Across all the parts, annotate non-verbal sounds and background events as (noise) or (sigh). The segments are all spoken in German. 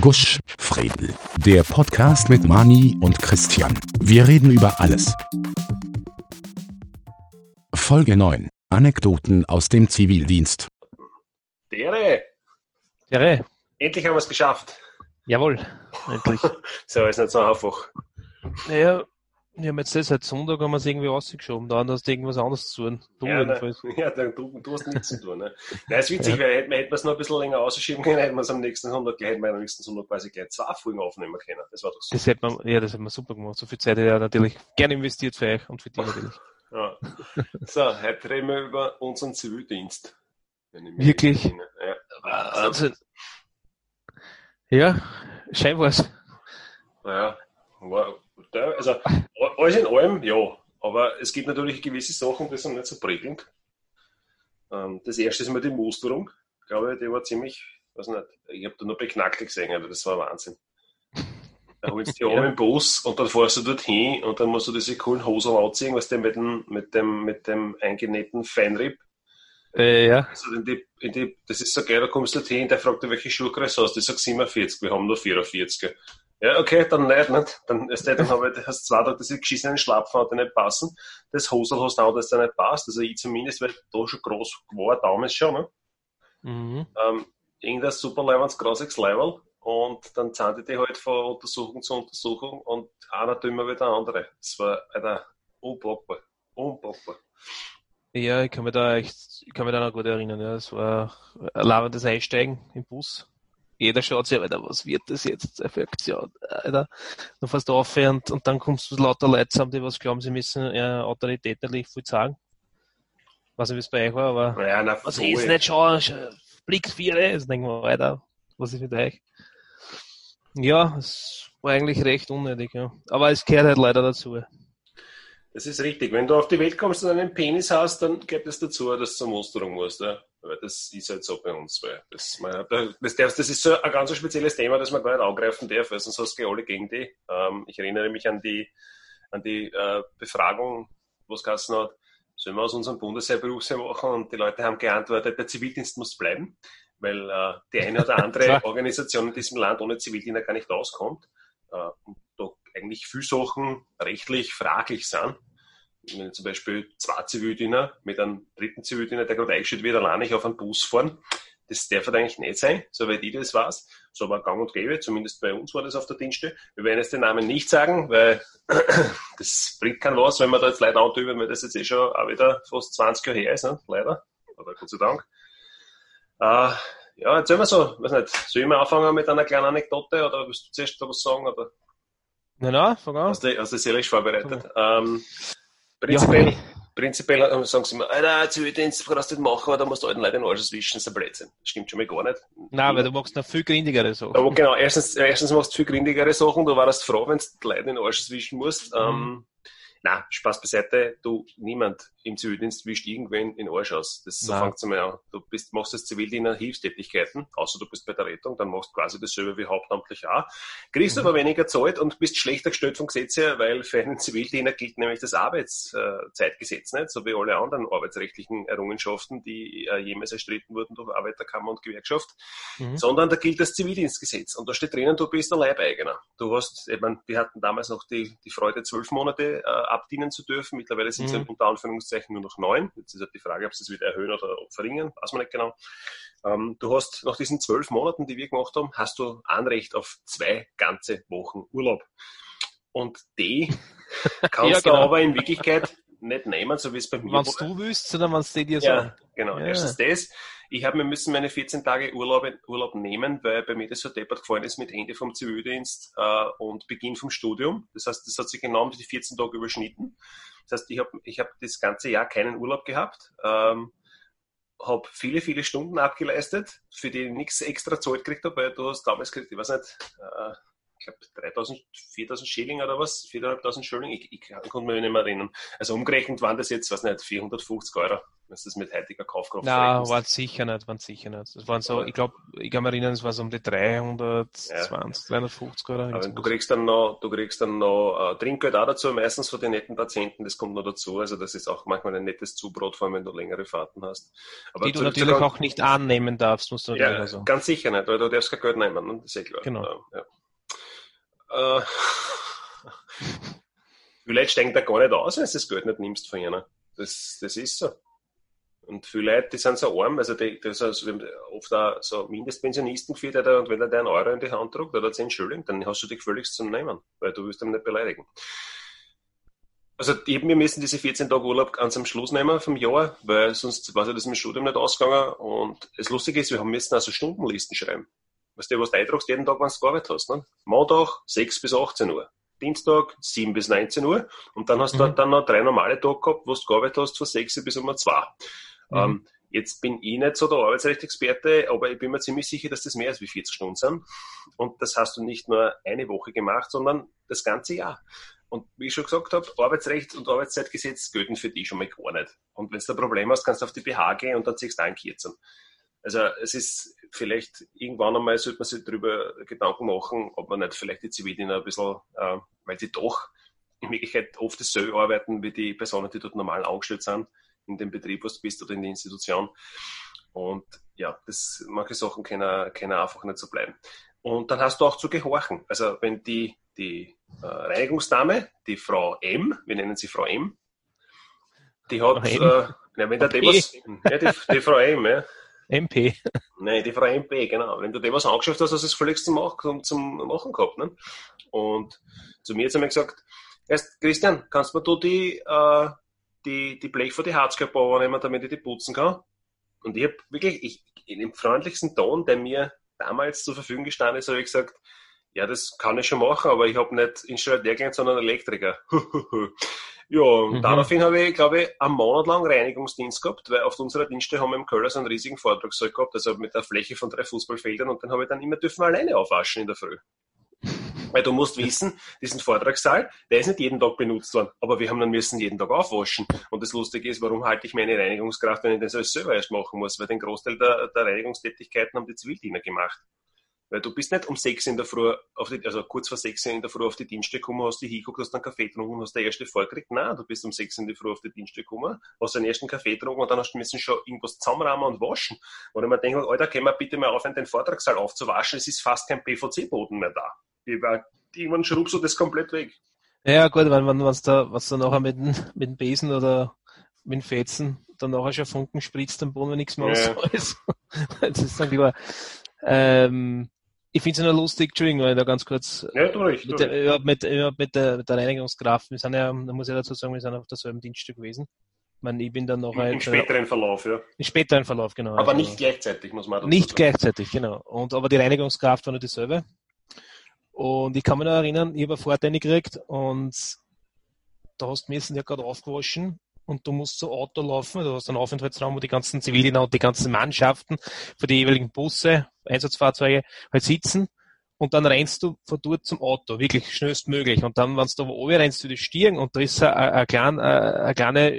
Gusch, Fredel. Der Podcast mit Mani und Christian. Wir reden über alles. Folge 9. Anekdoten aus dem Zivildienst. Dere, Tere, endlich haben wir es geschafft. jawohl, endlich. (laughs) So, ist nicht so einfach. naja, wir haben jetzt das seit Sonntag haben wir es irgendwie rausgeschoben, da hast du irgendwas anderes zu tun. Du ja, jedenfalls. ne, (laughs) ja du, du hast nichts zu tun. Ne? Nein, ist witzig, weil hätten wir hätten wir es noch ein bisschen länger ausschieben können, hätten wir es am nächsten Sonntag, hätten wir am nächsten Sonntag quasi gleich zwei Folgen aufnehmen können. Das war doch so. Das hätte man, ja, das hat man super gemacht. So viel Zeit hätte er natürlich gerne investiert für euch und für die natürlich. (laughs) Ja. So, heute reden wir über unseren Zivildienst. Ich Wirklich? Ja. Wahnsinn. Ja, scheinbar. Naja, war, da- also alles in allem, ja. Aber es gibt natürlich gewisse Sachen, die sind nicht so prickelnd. Ähm, das erste ist mal die Musterung. Ich glaube, die war ziemlich, weiß nicht, ich habe da nur beknackt gesehen, aber das war Wahnsinn. Da holst du dich (laughs) Ja. im Bus und dann fährst du dorthin und dann musst du diese coolen Hosen anziehen, was der mit dem, mit dem, mit dem eingenähten Feinripp. Äh, ja, Also in die, in die, das ist so geil, da kommst du dorthin, der fragt dich, welche Schuhgröße hast du? Ich sag 47, wir haben nur 44. Ja, okay, dann nicht, nicht. Dann, ist der, dann habe ich, hast zwei Tage diese geschissenen Schlapfen, die nicht passen. Das Hosel hast du auch, das dir nicht passt. Also ich zumindest, weil da schon groß war, damals schon, ne? mhm. Ähm, irgendein super leibends grausiges Level. Und dann zahlen die halt von Untersuchung zu Untersuchung und einer dümmer wie der andere. Das war, Alter, unpackbar. Unpackbar. Ja, ich kann mich da echt, ich kann mich da noch gut erinnern, ja. Es war ein labendes Einsteigen im Bus. Jeder schaut sich, Alter, was wird das jetzt für eine Aktion, Alter? Du fährst auf und, und dann kommst du lauter Leute zusammen, die was glauben, sie müssen ja, Autorität natürlich viel sagen. Weiß nicht, wie es bei euch war, aber Naja, na, was ist nicht schon, Blick vier, jetzt denken wir, Alter, was ist mit euch? Ja, es war eigentlich recht unnötig, ja. Aber es gehört halt leider dazu. Das ist richtig. Wenn du auf die Welt kommst und einen Penis hast, dann geht es dazu, dass du zur Musterung musst. Ja? Weil das ist halt so bei uns. Weil das, man, das, darfst- das ist so ein ganz spezielles Thema, das man gar nicht angreifen darf, weil sonst hast du alle gegen die. Ähm, ich erinnere mich an die, an die äh, Befragung, wo es geheißen hat, sollen wir aus unserem Bundesheer Berufsheer machen? Und die Leute haben geantwortet, der Zivildienst muss bleiben, weil äh, die eine oder andere. (laughs) Organisation in diesem Land ohne Zivildiener gar nicht auskommt. Äh, und da eigentlich viele Sachen rechtlich fraglich sind. Wenn zum Beispiel zwei Zivildiener mit einem dritten Zivildiener, der gerade eingestellt wird, alleine nicht auf einen Bus fahren, das darf halt eigentlich nicht sein, soweit ich das weiß. So war gang und gäbe, zumindest bei uns war das auf der Dienste. Wir werden jetzt den Namen nicht sagen, weil (clears throat) das bringt kein was, wenn wir da jetzt Leute antüben, weil das jetzt eh schon auch wieder fast 20 Jahre her ist, ne? leider. Aber Gott sei Dank. Äh, ja, erzähl mal so, weiß nicht, soll ich mal anfangen mit einer kleinen Anekdote oder willst du zuerst da was sagen? Oder? Na, na, fang an. Hast du, hast du seelisch vorbereitet? Ähm, prinzipiell, Ja. prinzipiell sagen sie immer, Alter, Zivildienst kannst du nicht machen, aber da musst du alten Leuten alles wischen, das ist ein Blödsinn. Das stimmt schon mal gar nicht. Nein, weil du machst noch viel gründigere so. Aber genau, erstens, erstens machst du viel gründigere Sachen, du warst froh, wenn du die Leute in den Arsch wischen musst. Mhm. Ähm, na, Spaß beiseite, du, niemand im Zivildienst wischt irgendwen in Arsch aus. Das so Nein. fängt's einmal an. Du bist, machst als Zivildiener Hilfstätigkeiten, außer du bist bei der Rettung, dann machst du quasi dasselbe wie hauptamtlich auch. Kriegst Mhm. aber weniger Zeit und bist schlechter gestellt vom Gesetz her, weil für einen Zivildiener gilt nämlich das Arbeitszeitgesetz nicht, so wie alle anderen arbeitsrechtlichen Errungenschaften, die äh, jemals erstritten wurden durch Arbeiterkammer und Gewerkschaft Mhm. sondern da gilt das Zivildienstgesetz. Und da steht drinnen, du bist der Leibeigener. Du hast, ich meine, wir hatten damals noch die, die Freude, zwölf Monate äh, abdienen zu dürfen. Mittlerweile sind es Mhm. ja unter Anführungszeichen nur noch neun. Jetzt ist halt die Frage, ob sie es wieder erhöhen oder verringern, weiß man nicht genau. Ähm, du hast nach diesen zwölf Monaten, die wir gemacht haben, hast du Anrecht auf zwei ganze Wochen Urlaub. Und die (laughs) kannst Ja, du genau. aber in Wirklichkeit nicht nehmen, so wie es bei mir Wenn war. du willst, sondern wenn es dir Ja, sagen. genau. Ja. Erstens das. Ich habe mir müssen meine 14 Tage Urlaub, Urlaub nehmen, weil bei mir das so deppert gefallen ist mit Ende vom Zivildienst äh, und Beginn vom Studium. Das heißt, das hat sich genau die 14 Tage überschnitten. Das heißt, ich habe ich hab das ganze Jahr keinen Urlaub gehabt. Ähm, habe viele, viele Stunden abgeleistet, für die ich nichts extra Zeit gekriegt habe, weil du hast damals gekriegt, ich weiß nicht, äh, ich glaube 3000, 4000 Schilling oder was, 4.500 Schilling, ich, ich, konnte mich nicht mehr erinnern. Also umgerechnet waren das jetzt, was nicht, 450 Euro, du das mit heutiger Kaufkraft Nein, waren sicher nicht, waren sicher nicht. Das waren so, ich glaube, ich kann mich erinnern, es war so um die 320, ja. 350 Euro. Aber du kriegst dann noch, du kriegst dann noch äh, Trinkgeld auch dazu, meistens von den netten Patienten, das kommt noch dazu, also das ist auch manchmal ein nettes Zubrot, vor allem wenn du längere Fahrten hast. Aber Die du natürlich auch nicht annehmen darfst, musst du natürlich ja, also. ganz sicher nicht, weil du darfst kein Geld nehmen, ne? das ist ja klar. Genau. Ja. Äh, (laughs) vielleicht steigt er gar nicht aus, wenn du das Geld nicht nimmst von ihnen. Das, das ist so. Und viele Leute, die sind so arm, also die, das ist oft auch so Mindestpensionisten geführt, und wenn er dir einen Euro in die Hand drückt oder 10 Schilling, dann hast du dich völlig zum Nehmen, weil du willst ihn nicht beleidigen. Also eben, wir müssen diese 14 Tage Urlaub ganz am Schluss nehmen vom Jahr, weil sonst war das mit dem Studium nicht ausgegangen. Und das Lustige ist, wir haben müssen also Stundenlisten schreiben. Weißt du, was du eindruckst, jeden Tag, wenn du gearbeitet hast. Ne? Montag 6 bis 18 Uhr. Dienstag 7 bis 19 Uhr. Und dann hast du mhm. dann noch drei normale Tage gehabt, wo du gearbeitet hast von 6 bis um 2. Mhm. Ähm, jetzt bin ich nicht so der Arbeitsrechtsexperte, aber ich bin mir ziemlich sicher, dass das mehr als wie 40 Stunden sind. Und das hast du nicht nur eine Woche gemacht, sondern das ganze Jahr. Und wie ich schon gesagt habe, Arbeitsrecht und Arbeitszeitgesetz gelten für dich schon mal gar nicht. Und wenn du ein Problem hast, kannst du auf die BH gehen und dann ziehst du einen Kürzen. Also es ist vielleicht irgendwann einmal sollte man sich darüber Gedanken machen, ob man nicht vielleicht die Zivildiener ein bisschen, äh, weil sie doch in Wirklichkeit oft dasselbe arbeiten wie die Personen, die dort normal angestellt sind, in dem Betrieb, wo du bist oder in der Institution. Und ja, das, manche Sachen können, können einfach nicht so bleiben. Und dann hast du auch zu gehorchen. Also wenn die, die äh, Reinigungsdame, die Frau M, wir nennen sie Frau M, die hat, äh, ja, wenn der was, ja, die, die Frau M, ja, MP. Nein, die Frau MP, genau. Wenn du dir was angeschafft hast, hast du es völlig zum, Machen, zum Machen gehabt. Ne? Und zu mir hat sie mir gesagt, erst Christian, kannst du mir du die, äh, die, die Blech vor die Herzkörper nehmen, damit ich die putzen kann? Und ich habe wirklich, ich, in dem freundlichsten Ton, der mir damals zur Verfügung gestanden ist, habe ich gesagt, ja, das kann ich schon machen, aber ich habe nicht Installateur gelernt, sondern Elektriker. (laughs) Ja, und mhm. daraufhin habe ich, glaube ich, einen Monat lang Reinigungsdienst gehabt, weil auf unserer Dienste haben wir im Köller so einen riesigen Vortragssaal gehabt, also mit einer Fläche von drei Fußballfeldern und dann habe ich dann immer dürfen alleine aufwaschen in der Früh. Weil du musst (laughs) wissen, diesen Vortragssaal, der ist nicht jeden Tag benutzt worden, aber wir haben dann müssen jeden Tag aufwaschen. Und das Lustige ist, warum halte ich meine Reinigungskraft, wenn ich das alles selber erst machen muss? Weil den Großteil der, der Reinigungstätigkeiten haben die Zivildiener gemacht. Weil du bist nicht um sechs in der Früh, auf die, also kurz vor sechs in der Früh auf die Dienste gekommen, hast dich hingeguckt, hast einen Kaffee getrunken und hast der erste vorgekriegt. Nein, du bist um sechs in der Früh auf die Dienste gekommen, hast den ersten Kaffee getrunken und dann hast du müssen schon irgendwas zusammenrahmen und waschen. Und ich mir denke, Alter, können wir bitte mal aufhören, den Vortragssaal aufzuwaschen? Es ist fast kein PVC-Boden mehr da. Irgendwann schrubst du das komplett weg. Ja, gut, wenn man, was da, was da nachher mit, mit dem Besen oder mit dem Fetzen dann nachher schon Funken spritzt am Boden, wenn nichts mehr ja. (laughs) ist. das ist dann klar. Ähm, ich finde es nur lustig, Entschuldigung, weil da ganz kurz ja, durch, mit, durch. Der, mit, mit, der, mit der Reinigungskraft, wir sind ja, da muss ich dazu sagen, wir sind auf derselben Dienststück gewesen. Ich, meine, ich bin dann noch Im, halt, im späteren Verlauf, ja. Im späteren Verlauf, genau. Aber also, nicht gleichzeitig, muss man dazu Nicht sagen. gleichzeitig, genau. Und, aber die Reinigungskraft war nur dieselbe. Und ich kann mich noch erinnern, ich habe eine Fahrt gekriegt und da hast du mir ja gerade aufgewaschen und du musst zu Auto laufen, du hast einen Aufenthaltsraum, wo die ganzen Zivilien und die ganzen Mannschaften für die jeweiligen Busse, Einsatzfahrzeuge halt sitzen und dann rennst du von dort zum Auto, wirklich schnellstmöglich. Und dann, wenn du da oben rennst, du die Stirn und da ist ein, ein, ein, kleiner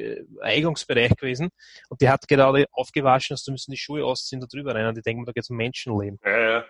Eigungsbereich gewesen und die hat gerade aufgewaschen, dass du müssen die Schuhe ausziehen, da drüber rennen. Und ich denke mir, da geht es um Menschenleben. Ja, ja.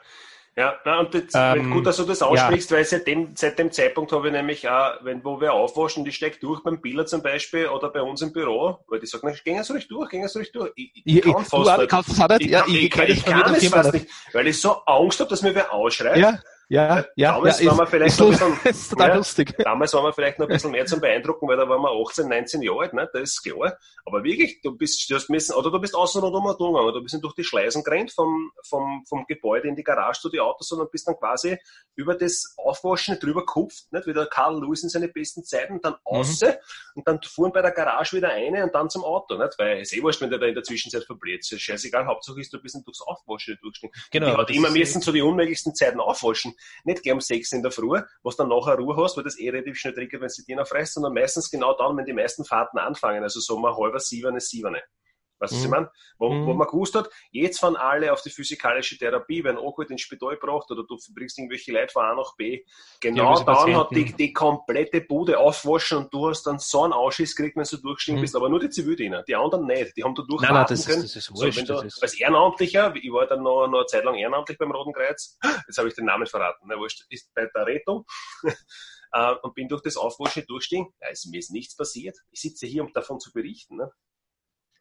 Ja, na, und jetzt, ähm, gut, dass du das aussprichst, ja. weil seit dem, seit dem Zeitpunkt habe ich nämlich auch, wenn, wo wir aufwaschen, die steckt durch beim Biller zum Beispiel oder bei uns im Büro, weil die sagen, gehen Sie ruhig durch, gehen Sie ruhig durch. Ich, ich, ich kann fast du, nicht. Kannst du nicht? Ja, ich, ich, ich, kann, ich kann es fast nicht, weil ich so Angst habe, dass mir wer ausschreit. Ja. Ja, ja, damals ja, waren wir vielleicht noch ein (laughs) bisschen, ja, lustig. Damals waren wir vielleicht noch ein bisschen mehr zum Beeindrucken, weil da waren wir 18, 19 Jahre alt, ne? das ist klar. Aber wirklich, du bist, du hast müssen, oder du bist außen rundum gegangen, du bist durch die Schleisen gerannt vom, vom, vom Gebäude in die Garage zu die Autos, sondern bist dann quasi über das Aufwaschen drüber gekupft, nicht? wie der Karl Lewis in seine besten Zeiten, dann außen mhm. und dann fuhren bei der Garage wieder eine und dann zum Auto, nicht? weil es eh wurscht, wenn der da in der Zwischenzeit verblöd ist. Scheißegal, Hauptsache ist, du bist durchs Aufwaschen durchgestiegen. Genau. Die hat immer müssen zu den unmöglichsten Zeiten aufwaschen. Nicht gleich um sechs in der Früh, was dann nachher Ruhe hast, weil das eh relativ schnell triggert, wenn sie noch frisst, sondern meistens genau dann, wenn die meisten Fahrten anfangen, also so mal halber sieben, sieben. Weißt du, was ich meine? Wo, Mhm. wo man gewusst hat, jetzt fahren alle auf die physikalische Therapie, werden angeholt ins Spital gebracht oder du bringst irgendwelche Leute von A nach B. Genau diese dann hat die, die komplette Bude aufwaschen und du hast dann so einen Ausschiss gekriegt, wenn du durchgestiegen Mhm. bist, aber nur die Zivildiener, die anderen nicht. Die haben da Nein, durchwarten nein, das können. ist, das ist So, wurscht. wenn du, ist, als Ehrenamtlicher, ich war dann noch, noch eine Zeit lang ehrenamtlich beim Roten Kreuz, jetzt habe ich den Namen verraten, ne, wurscht, ist bei der Rettung, (laughs) äh, und bin durch das Aufwaschen durchgestiegen. Ja, es, mir ist nichts passiert. Ich sitze hier, um davon zu berichten. Ne?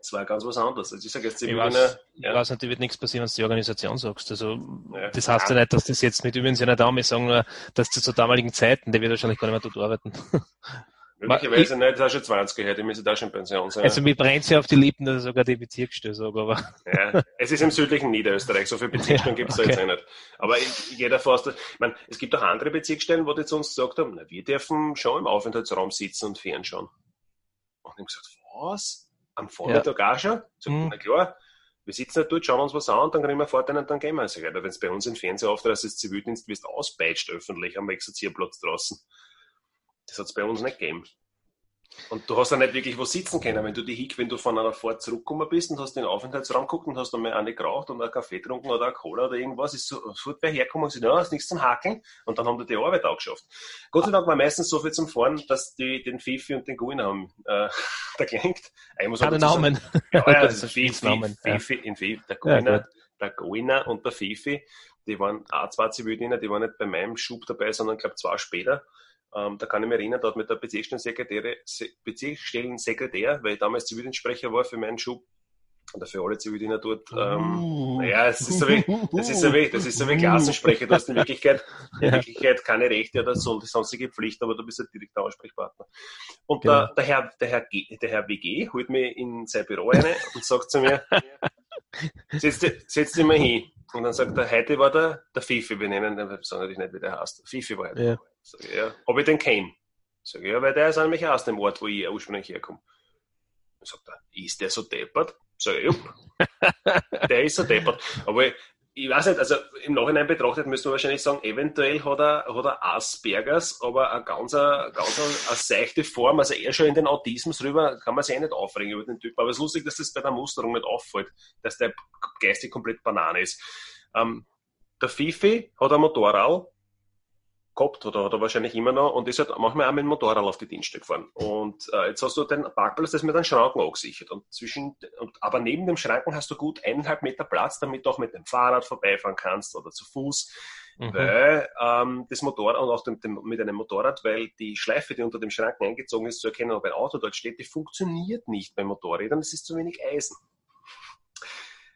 Das war ganz was anderes. Also ich sage jetzt, ich ich weiß, ich ja. weiß nicht, wird nichts passieren, wenn du die Organisation sagst. Also, Ja. das heißt ja nicht, dass das jetzt mit übrigens ja nicht wir sagen nur, dass das zu damaligen Zeiten, der wird wahrscheinlich gar nicht mehr dort arbeiten. (laughs) möglicherweise nicht, das ist schon 20 gehört, ich müsste da schon in Pension sein. Also, mir brennt ja auf die Lippen, dass ich sogar die Bezirksstelle sage, aber, (laughs) Ja, es ist im südlichen Niederösterreich, so viele Bezirksstellen Ja, gibt es da okay. jetzt auch nicht. Aber ich- jeder fast, ich meine, es gibt auch andere Bezirksstellen, wo die zu uns gesagt haben, na, wir dürfen schon im Aufenthaltsraum sitzen und fernschauen. Und ich habe gesagt, was? Am Vormittag auch schon? So, Mhm. Na klar, wir sitzen halt dort, schauen uns was an und dann kriegen wir Vorteile und dann gehen wir. Also, wenn es bei uns im Fernsehen auftritt, als Zivildienst wirst auspeitscht öffentlich am Exerzierplatz draußen. Das hat es bei uns nicht gegeben. Und du hast ja nicht wirklich wo sitzen können, wenn du die Hick, wenn du von einer Fahrt zurückgekommen bist und hast den Aufenthaltsraum geguckt und hast einmal eine geraucht und einen Kaffee getrunken oder eine Cola oder irgendwas, ist so, sofort wer hergekommen und gesagt, ja, hast nichts zum Hakeln und dann haben die die Arbeit auch geschafft. Gott sei Dank war meistens so viel zum Fahren, dass die den Fifi und den Guin haben, äh, (laughs) da gelenkt. Ich muss sagen, (laughs) Namen. ja, ja, Gott, das ist Fifi, ja. Fifi, Fifi, der Ja, Goiner, gut. der Goiner und der Fifi, die waren auch zwei Zivildiener, die waren nicht bei meinem Schub dabei, sondern glaube zwei später. Ähm, da kann ich mich erinnern, da hat mir der Bezirksstellensekretär, Se- Bezirksstellensekretär, weil ich damals Zivildienstsprecher war für meinen Schub oder für alle Zivildiener dort. Ähm, Uh. naja, es ist so wie, das ist so wie, das ist so wie Klassensprecher. Du hast in Wirklichkeit, (laughs) in. Wirklichkeit keine Rechte oder so, die sonstige Pflicht, aber du bist ein direkter Ansprechpartner. Und Genau. der, der, Herr, der, Herr G, der Herr WG holt mich in sein Büro rein und sagt zu mir, (laughs) setz, dich- setz dich mal hin. Und dann sagt er, heute war der, der Fifi, wir nennen den, sagen natürlich nicht, wie der heißt. Fifi war heute. Ja. Sag ich, ja. Ob ich den kenne? Sag ich, ja, weil der ist nämlich aus dem Ort, wo ich ursprünglich herkomme. Dann sagt er, ist der so deppert? Sag ich, jupp. (laughs) der ist so deppert. Aber ich, weiß nicht, also im Nachhinein betrachtet müssen wir wahrscheinlich sagen, eventuell hat er, hat er Aspergers, aber eine ganz, eine, ganz eine, eine seichte Form, also eher schon in den Autismus rüber, kann man sich eh nicht aufregen über den Typ. Aber es ist lustig, dass das bei der Musterung nicht auffällt, dass der geistig komplett Banane ist. Ähm, der Fifi hat ein Motorrad gehabt oder hat er wahrscheinlich immer noch und ist halt manchmal auch mit dem Motorrad auf die Dienststelle gefahren. Und äh, jetzt hast du den Parkplatz, das mit einem Schranken angesichert. Und zwischen, und, aber neben dem Schranken hast du gut eineinhalb Meter Platz, damit du auch mit dem Fahrrad vorbeifahren kannst oder zu Fuß, Mhm. weil ähm, das Motorrad und auch dem, dem, mit einem Motorrad, weil die Schleife, die unter dem Schranken eingezogen ist, zu erkennen, ob ein Auto dort steht, die funktioniert nicht bei Motorrädern, es ist zu wenig Eisen.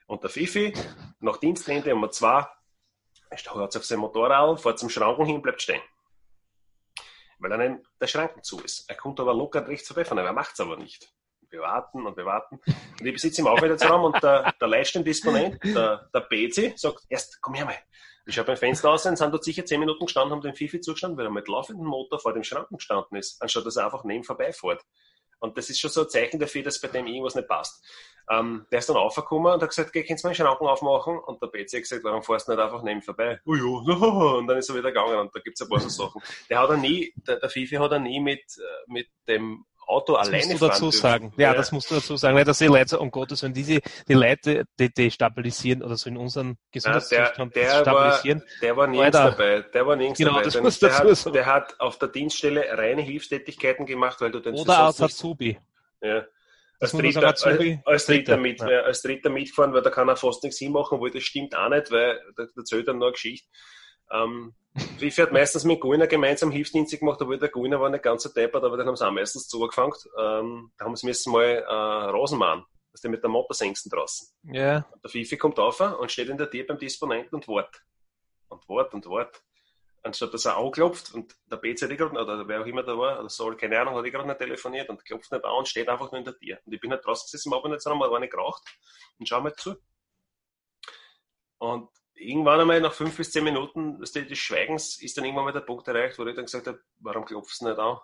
Und der Fifi, nach Dienstende um zwei, hört auf sein Motorrad, fährt zum Schranken hin, bleibt stehen. Weil dann der Schranken zu ist. Er kommt aber locker rechts vorbeifahren, er macht es aber nicht. Wir warten und wir warten. Und ich besitze im Aufenthaltsraum und der, der Leitstellendisponent, der, der Bezi, sagt, erst, komm her mal. Ich schaue beim Fenster aus und sind dort sicher zehn Minuten gestanden, haben den Fifi zugestanden, weil er mit laufendem Motor vor dem Schranken gestanden ist, anstatt dass er einfach neben vorbeifährt. Und das ist schon so ein Zeichen dafür, dass bei dem irgendwas nicht passt. Ähm, der ist dann aufgekommen und hat gesagt, geh, kannst du mal den Schranken aufmachen? Und der Bezi hat gesagt, warum fährst du nicht einfach neben vorbei? Oh ja, (laughs) und dann ist er wieder gegangen und da gibt's ein paar so Sachen. Der hat er nie, der, der Fifi hat er nie mit, äh, mit dem Auto Das alleine musst du dazu sagen. dürfen. Ja, das musst du dazu sagen, weil das die Leute, um Gottes Willen, diese, die Leute, die, die stabilisieren oder so in unseren Ja, der, Gesundheitszustand der, war, stabilisieren. der war nirgends Alter. dabei. Der war nirgends Genau, dabei. das musst der, dazu hat, sagen. der hat auf der Dienststelle reine Hilfstätigkeiten gemacht, weil du den Oder als nicht, Azubi. ja, als, dritter, als, als, dritter mit, ja. als Dritter mitgefahren, weil da kann er fast nichts hinmachen, weil das stimmt auch nicht, weil da da erzählt er nur eine Geschichte. Ähm, Fifi hat meistens mit Guiner gemeinsam Hilfsdienste gemacht, obwohl der Guiner war nicht ganz so deppert, aber den haben sie auch meistens zugefangen. Ähm, da haben sie müssen mal äh, Rasen machen, dass der mit der Motorsängsten draußen. Ja, Und der Fifi kommt auf und steht in der Tür beim Disponenten und wartet. Und wartet und wartet. Anstatt dass er anklopft und der hat eh grad, oder wer auch immer da war, oder soll, keine Ahnung, hat ich gerade nicht telefoniert und klopft nicht an und steht einfach nur in der Tür. Und ich bin halt draußen gesessen, habe nicht so mal eine geraucht und schau mal zu. Und irgendwann einmal nach fünf bis zehn Minuten des Schweigens ist dann irgendwann mal der Punkt erreicht, wo ich dann gesagt habe, warum klopfst du nicht an?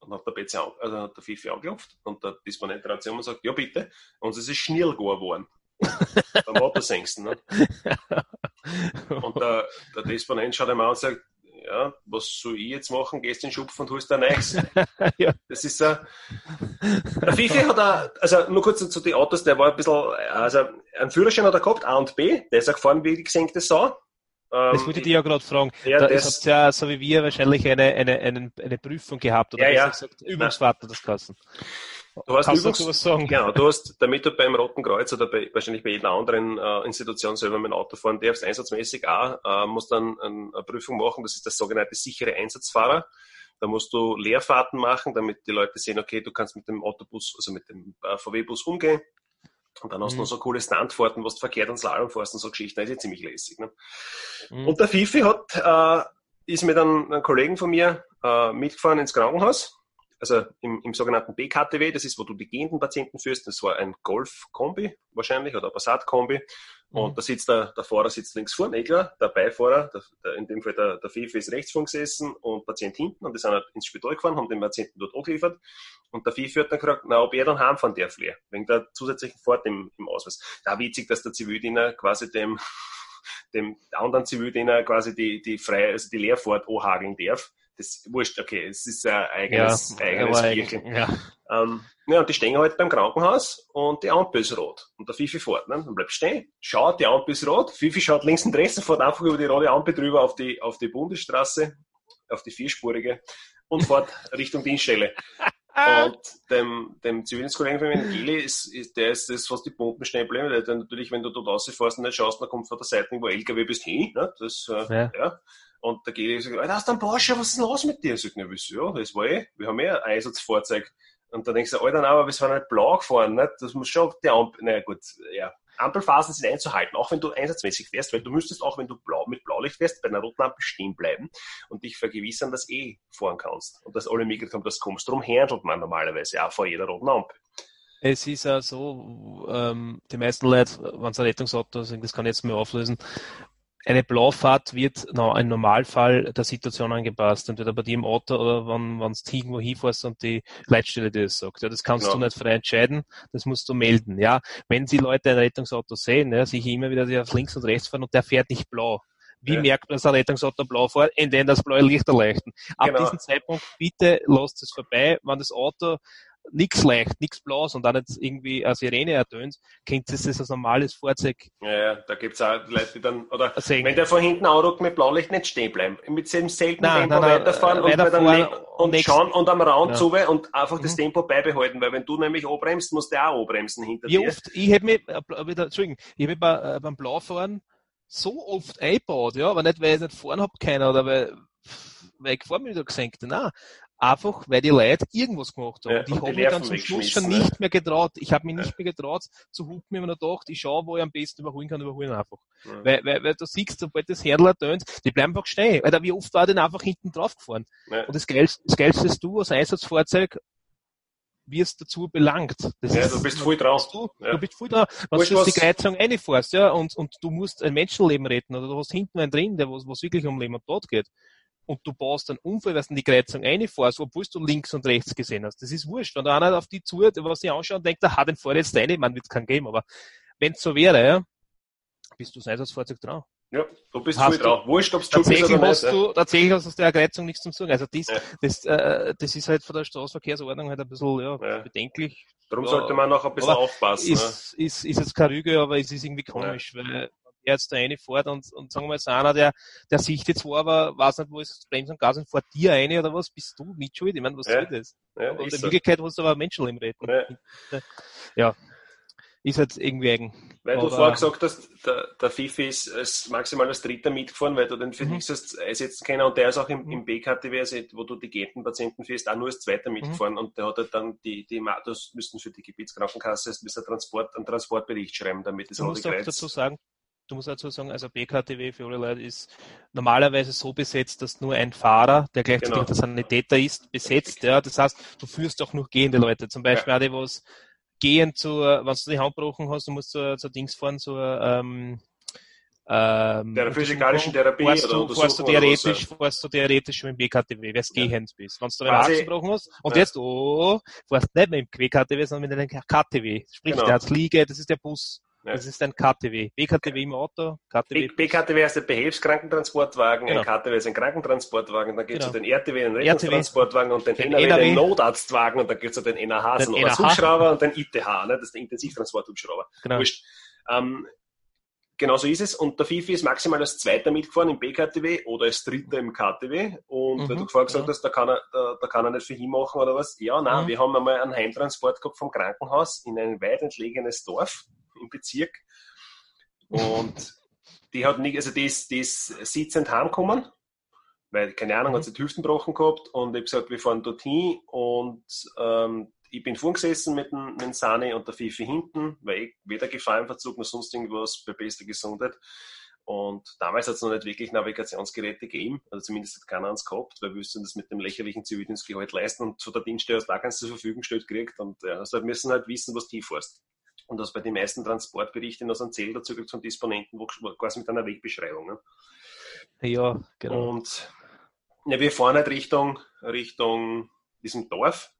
Und hat der an, also hat der Fifi angeklopft und der Disponent um und sagt, ja bitte. Und es ist schnell geworden. (laughs) Beim Motorsängsten. Ne? (laughs) Und der, der Disponent schaut ihm an und sagt, ja, was soll ich jetzt machen? Gehst in den Schupf und holst da nichts. (laughs) ja. Das ist äh, der Fifi hat er, also nur kurz zu den Autos, der war ein bisschen, also einen Führerschein hat er gehabt, A und B, der ist auch gefahren wie die gesenkte Sau. Das wollte ich dir ja gerade fragen. Ja, da ist ja, so wie wir, wahrscheinlich eine, eine, eine, eine Prüfung gehabt oder ja, ja. gesagt, Übungsfahrt das Kassen. Du hast Übungs was sagen? Genau, du hast, damit du beim Roten Kreuz oder bei, wahrscheinlich bei jeder anderen äh, Institution selber mit dem Auto fahren darfst, einsatzmäßig auch, äh, musst dann ein, eine Prüfung machen, das ist das sogenannte sichere Einsatzfahrer. Da musst du Leerfahrten machen, damit die Leute sehen, okay, du kannst mit dem Autobus, also mit dem äh, VW-Bus umgehen. Und dann hast du mhm. noch so coole Standfahrten, was du verkehrt an Slalom fährst und so Geschichten. Das ist ja ziemlich lässig. Ne? Mhm. Und der Fifi hat, äh, ist mit einem, einem Kollegen von mir äh, mitgefahren ins Krankenhaus. Also im, im sogenannten BKTW, das ist, wo du die gehenden Patienten führst. Das war ein Golf-Kombi wahrscheinlich oder ein Passat-Kombi. Und mhm. da sitzt der, der Fahrer sitzt links vorne, eh klar, der Beifahrer, der, der, in dem Fall der, der Fifi ist rechts vorn gesessen und Patient hinten und die sind halt ins Spital gefahren, haben den Patienten dort angeliefert und der Fifi hat dann gefragt, na, ob er dann heimfahren darf, leer, wegen der zusätzlichen Fahrt im, im Ausweis. Da witzig, dass der Zivildiener quasi dem, (laughs) dem anderen Zivildiener quasi die, die freie, also die Leerfahrt anhageln darf das wurscht, okay, es ist ein eigenes, ja, eigenes Bierchen. Ja. Ähm, ja, und die stehen halt beim Krankenhaus und die Ampel ist rot. Und der Fifi fährt, ne? Dann bleibt stehen, schaut, die Ampel ist rot, Fifi schaut links und rechts und fährt einfach über die rote Ampel drüber auf die, auf die Bundesstraße, auf die vierspurige und fährt Richtung Dienststelle. Und dem, dem Zivildienstkollegen von mir, Gili, ist, ist, der ist das fast die Pumpenstempel. Der natürlich, wenn du dort rausfährst und nicht schaust, dann kommt von der Seite, wo LKW bist, hin. Ne? Das, äh, ja. ja. Und gehe ich so, da hast du einen Porsche, was ist denn los mit dir? Ich sag, na, ja, das war eh, wir haben eh ein Einsatzfahrzeug. Und dann denkst du, Alter, nein, aber wir sind nicht blau gefahren, nicht? Das muss schon die Ampel, naja, gut, ja. Ampelphasen sind einzuhalten, auch wenn du einsatzmäßig fährst, weil du müsstest auch, wenn du blau, mit Blaulicht fährst, bei einer roten Ampel stehen bleiben und dich vergewissern, dass eh fahren kannst. Und dass alle mitgekriegt haben, dass du kommst. Darum handelt man normalerweise auch vor jeder roten Ampel. Es ist ja so, ähm, die meisten Leute, wenn sie ein Rettungsauto sind, das kann ich jetzt mehr auflösen, eine Blaufahrt wird no, im Normalfall der Situation angepasst. Entweder bei dir im Auto oder wenn, wenn du irgendwo hinfährst und die Leitstelle dir das sagt. Ja, das kannst ja. du nicht frei entscheiden, das musst du melden. Ja, wenn die Leute ein Rettungsauto sehen, ja, sich immer wieder die auf links und rechts fahren und der fährt nicht blau. Wie ja. merkt man, dass ein Rettungsauto blau fährt? Indem das blaue Licht erleuchten. Ab genau. diesem Zeitpunkt bitte lasst es vorbei, wenn das Auto nichts leicht, nichts Blaues und auch nicht irgendwie eine Sirene ertönt, kennt es das als normales Fahrzeug. Ja, ja, da gibt's auch Leute, die dann, oder Segen. wenn der von hinten anruckt mit Blaulicht, nicht stehen bleiben. Mit dem selben nein, Tempo nein, nein, weiterfahren weiterfahren und, dann und, und schauen und am Raum ja. zu und einfach mhm. das Tempo beibehalten, weil wenn du nämlich anbremst, musst du auch anbremsen hinter Wie dir. oft, ich habe mich, äh, wieder, Entschuldigung, ich habe mich bei, äh, beim Blaufahren so oft eingebaut, ja, aber nicht, weil ich nicht fahren hab keiner oder weil, weil ich vor mir wieder gesenkt Nein, einfach weil die Leute irgendwas gemacht haben. Ja, und ich habe mich dann zum Schluss schon nicht mehr getraut. Ich habe mich ja. nicht mehr getraut zu hupen, mir nur gedacht, ich schaue, wo ich am besten überholen kann, überholen einfach. Ja. Weil, weil, weil du siehst, sobald das Händler tönt, die bleiben einfach stehen. Weil wie oft war denn einfach hinten drauf gefahren? Und das Geilste, das Geilste ist du als Einsatzfahrzeug, wirst dazu belangt. Das ja, ist, du bist voll drauf. Du, ja. du bist voll drauf. Wenn du die Kreuzung reinfährst, ja, und, und du musst ein Menschenleben retten, oder du hast hinten einen drin, der was, was wirklich um Leben und Tod geht, und du baust einen Unfall, weil du in die Kreuzung reinfährst, obwohl du links und rechts gesehen hast. Das ist wurscht. Wenn da einer auf die zu, was sich anschaut und denkt, aha, den fahr jetzt rein, man wird es kein geben, aber wenn es so wäre, ja, bist du das Einsatzfahrzeug dran. Ja, du bist voll drauf. Wurscht, ob es tatsächlich oder hast du, ja. Tatsächlich hast du aus der Kreuzung nichts zum Sagen. Also das, ja. das, äh, das ist halt von der Straßenverkehrsordnung halt ein bisschen ja, ja. bedenklich. Darum sollte man noch ein bisschen aufpassen. Ist, ne? ist, ist jetzt keine Rüge, aber es ist irgendwie komisch, weil jetzt da reinfährt und, und sagen wir jetzt einer, der, der sieht jetzt vor, aber weiß nicht, wo ist Bremsen und Gas und fährt dir eine oder was, bist du mitschuld? Ich meine, was ja. soll das? Ja, und in so. Wirklichkeit hast du aber Menschenleben retten. Ja. ja. Ist halt irgendwie eigen. Weil aber, du vorher gesagt hast, der, der Fifi ist als maximal als Dritter mitgefahren, weil du den für mhm. nichts hast einsetzen können und der ist auch im, mhm. im BKTW, also wo du die Gentenpatienten fährst, auch nur als Zweiter mhm. mitgefahren mhm. und der hat halt dann die, die das müssten für die Gebietskrankenkasse müssen Transport, einen Transportbericht schreiben, damit es Du musst auch dazu sagen, du musst dazu sagen, also BKTW für alle Leute ist normalerweise so besetzt, dass nur ein Fahrer, der gleichzeitig genau. der Sanitäter ist, besetzt. Ja, das heißt, du führst auch noch gehende Leute. Zum Beispiel ja. auch die, was gehen zur, wenn du die Hand gebrochen hast, du musst zur, zur Dings fahren, zur ähm, ähm, der physikalischen Therapie fährst oder du, fährst du theoretisch, so. fährst du theoretisch mit dem BKTW, weil du ja. gehend bist. Wenn du einen Arzt gebrochen hast und ja. jetzt, oh, fährst nicht mit dem QKTW, sondern mit einem KTW. Sprich, genau. der hat Liege, das ist der Bus Ja. Das ist ein KTW. BKTW im Auto, KTW. BKTW heißt der Behelfskrankentransportwagen, ein ja. KTW ist ein Krankentransportwagen, dann geht es genau. zu den RTW, den Rettungstransportwagen und den, den NRW, NRW, den Notarztwagen und dann geht es zu den NAH, den NAH. Hubschrauber und den ITH, ne? das ist der Intensivtransporthubschrauber. Genau. Ähm, Genau so ist es. Und der Fifi ist maximal als Zweiter mitgefahren im BKTW oder als Dritter im KTW. Und mhm, wenn du vorher gesagt ja. hast, da kann, er, da, da, kann er nicht viel hinmachen oder was. Ja, nein, mhm. wir haben einmal einen Heimtransport gehabt vom Krankenhaus in ein weit entlegenes Dorf im Bezirk. Und die hat nicht, also die ist, die ist sitzend heimgekommen, weil, keine Ahnung, hat sie die Hüften gebrochen gehabt und ich habe gesagt, wir fahren dorthin und ähm, ich bin vorgesessen mit dem, mit dem Sani und der Fifi hinten, weil ich weder Gefahrenverzug noch sonst irgendwas bei bester Gesundheit. Und damals hat es noch nicht wirklich Navigationsgeräte gegeben, also zumindest hat keiner eins gehabt, weil wir müssen das mit dem lächerlichen Zivildienstgehalt leisten und so der Dienststelle aus da ganz zur Verfügung gestellt gekriegt und ja, also wir müssen halt wissen, was du fährst. Und das bei den meisten Transportberichten noch so ein Zähl dazu gibt von Disponenten, wo, quasi mit einer Wegbeschreibung. Ne? Ja, genau. Und ja, wir fahren halt Richtung, Richtung diesem Dorf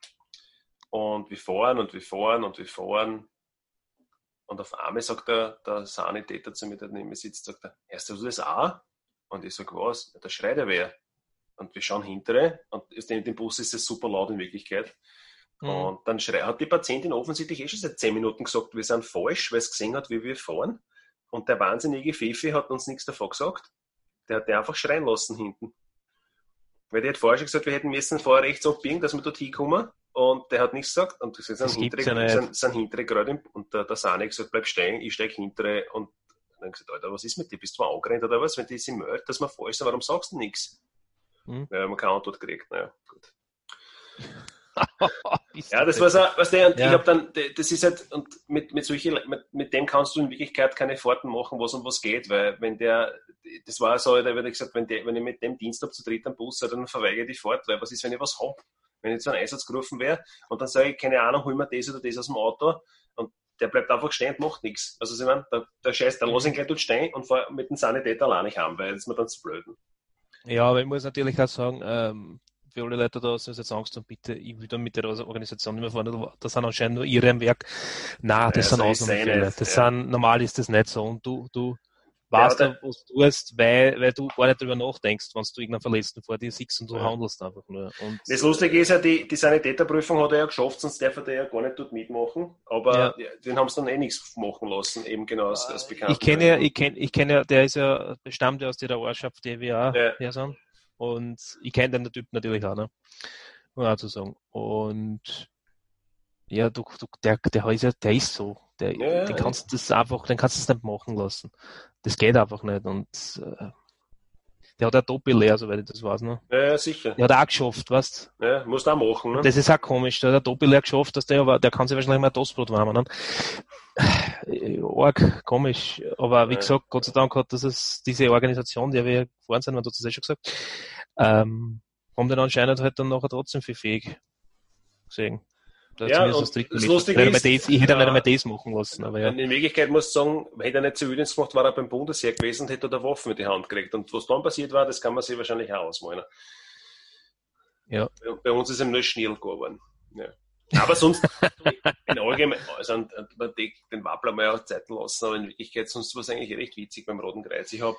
und wir fahren und wir fahren und wir fahren. Und auf einmal sagt der, der Sanitäter zu mir, der neben mir sitzt, sagt er, hast du das auch? Und ich sage, was? Da schreit er wer. Und wir schauen hintere und in dem Bus ist es super laut in Wirklichkeit. Mhm. Und dann schreit, hat die Patientin offensichtlich eh schon seit zehn Minuten gesagt, wir sind falsch, weil sie gesehen hat, wie wir fahren. Und der wahnsinnige Fefe hat uns nichts davon gesagt. Der hat die einfach schreien lassen hinten. Weil der hat vorher schon gesagt, wir hätten müssen vorher rechts abbiegen, dass wir dort hinkommen. Und der hat nichts gesagt. Und ist ein hintere, ja sind, sind hintere gerade. Und der, der Sani gesagt, bleib stehen, ich steige hintere. Und dann gesagt, Alter, was ist mit dir? Bist du angerannt oder was? Wenn die sich meldet, dass wir falsch sind, warum sagst du nichts? Hm? Ja, man keine Antwort gekriegt. Naja, gut. (laughs) ja, das war so, was der, und ja. ich habe dann, das ist halt, und mit, mit solchen, mit, mit dem kannst du in Wirklichkeit keine Fahrten machen, was um was geht, weil wenn der, das war so, da wird gesagt, wenn, der, wenn ich mit dem Dienst habe zu dritt am Bus, dann verweigere ich die Fahrt, weil was ist, wenn ich was hab? Wenn ich zu einem Einsatz gerufen wäre und dann sage ich, keine Ahnung, hol mir das oder das aus dem Auto und der bleibt einfach stehen und macht nichts. Also, ich meine, der, der Scheiß, dann lass ihn gleich dort stehen und fahr mit dem Sanitäter allein nicht haben, weil das ist mir dann zu blöden. Ja, aber ich muss natürlich auch sagen, ähm, für alle Leute da, sind jetzt Angst und bitte, ich will dann mit der Organisation nicht mehr fahren, das sind anscheinend nur ihre im Werk. Nein, das ja, sind Ausnahmefälle. Das ja. sind, normal ist das nicht so. Und du, du, weißt ja, was du tust, weil, weil du gar nicht drüber nachdenkst, wenn du irgendeinen Verletzten vor dir siehst und du ja. handelst einfach nur. Und das Lustige ist ja, die, die Sanitäterprüfung hat er ja geschafft, sonst darf er da ja gar nicht dort mitmachen. Aber ja. den haben sie dann eh nichts machen lassen, eben genau als, als bekannt. Ich kenne ja, ich kenne, ich kenne ja, der ist ja, bestammt aus der Ortschaft, die wir ja. her sind. Und ich kenne den Typ natürlich auch, ne? Muss auch zu sagen. Und ja, du, du, der, der ist ja, der ist so. Der, ja, den kannst du das einfach, den kannst du das nicht machen lassen. Das geht einfach nicht. Und äh, der hat ja doppel leer, soweit ich das weiß. Ne? Ja, sicher. Der hat auch geschafft, weißt du? Ja, musst auch machen. Ne? Das ist auch komisch. Der hat ja doppel leer geschafft, dass der, aber der kann sich wahrscheinlich mal Toastbrot warmen. Ne? Arg, komisch. Aber wie ja. gesagt, Gott sei Dank hat das ist diese Organisation, die wir gefahren sind, man hat das eh schon gesagt, ähm, haben den anscheinend halt dann nachher trotzdem für fähig gesehen ja, und das Lustige ist, das, ich hätte ja, nicht das machen lassen. Aber ja. In Wirklichkeit muss ich sagen, hätte er nicht Zivildienst gemacht, war er beim Bundesheer gewesen und hätte er Waffen in die Hand gekriegt. Und was dann passiert war, das kann man sich wahrscheinlich auch ausmalen. Ja. Bei uns ist ihm nur Schnirl geworden. Ja. Aber sonst, (laughs) in allgemein, also den Wappler mal auch Zeiten lassen, aber in Wirklichkeit sonst war es eigentlich recht witzig beim Roten Kreuz. Ich habe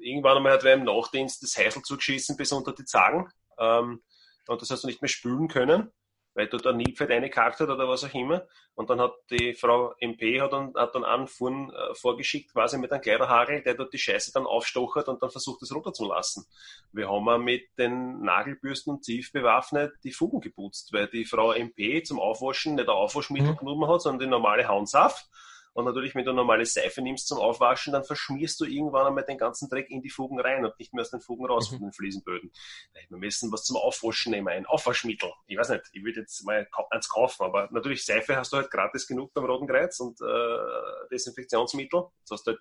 äh, irgendwann einmal hat wer im Nachdienst das Heißel zugeschissen bis unter die Zagen. Ähm, und das hast du nicht mehr spülen können weil du da nie für deine Karte oder was auch immer. Und dann hat die Frau MP hat dann, hat dann einen Fuhren, äh, vorgeschickt, quasi mit einem Kleiderhagel, der dort die Scheiße dann aufstochert und dann versucht, es runterzulassen. Wir haben auch mit den Nagelbürsten und Zief bewaffnet die Fugen geputzt, weil die Frau MP zum Aufwaschen nicht ein Aufwaschmittel mhm. genommen hat, sondern die normale Haunsaft und natürlich, wenn du normale Seife nimmst zum Aufwaschen, dann verschmierst du irgendwann einmal den ganzen Dreck in die Fugen rein und nicht mehr aus den Fugen raus mhm. von den Fliesenböden. Wir müssen was zum Aufwaschen nehmen, ein Aufwaschmittel. Ich weiß nicht, ich würde jetzt mal eins kaufen, aber natürlich Seife hast du halt gratis genug beim Roten Kreuz und äh, Desinfektionsmittel. Das hast du halt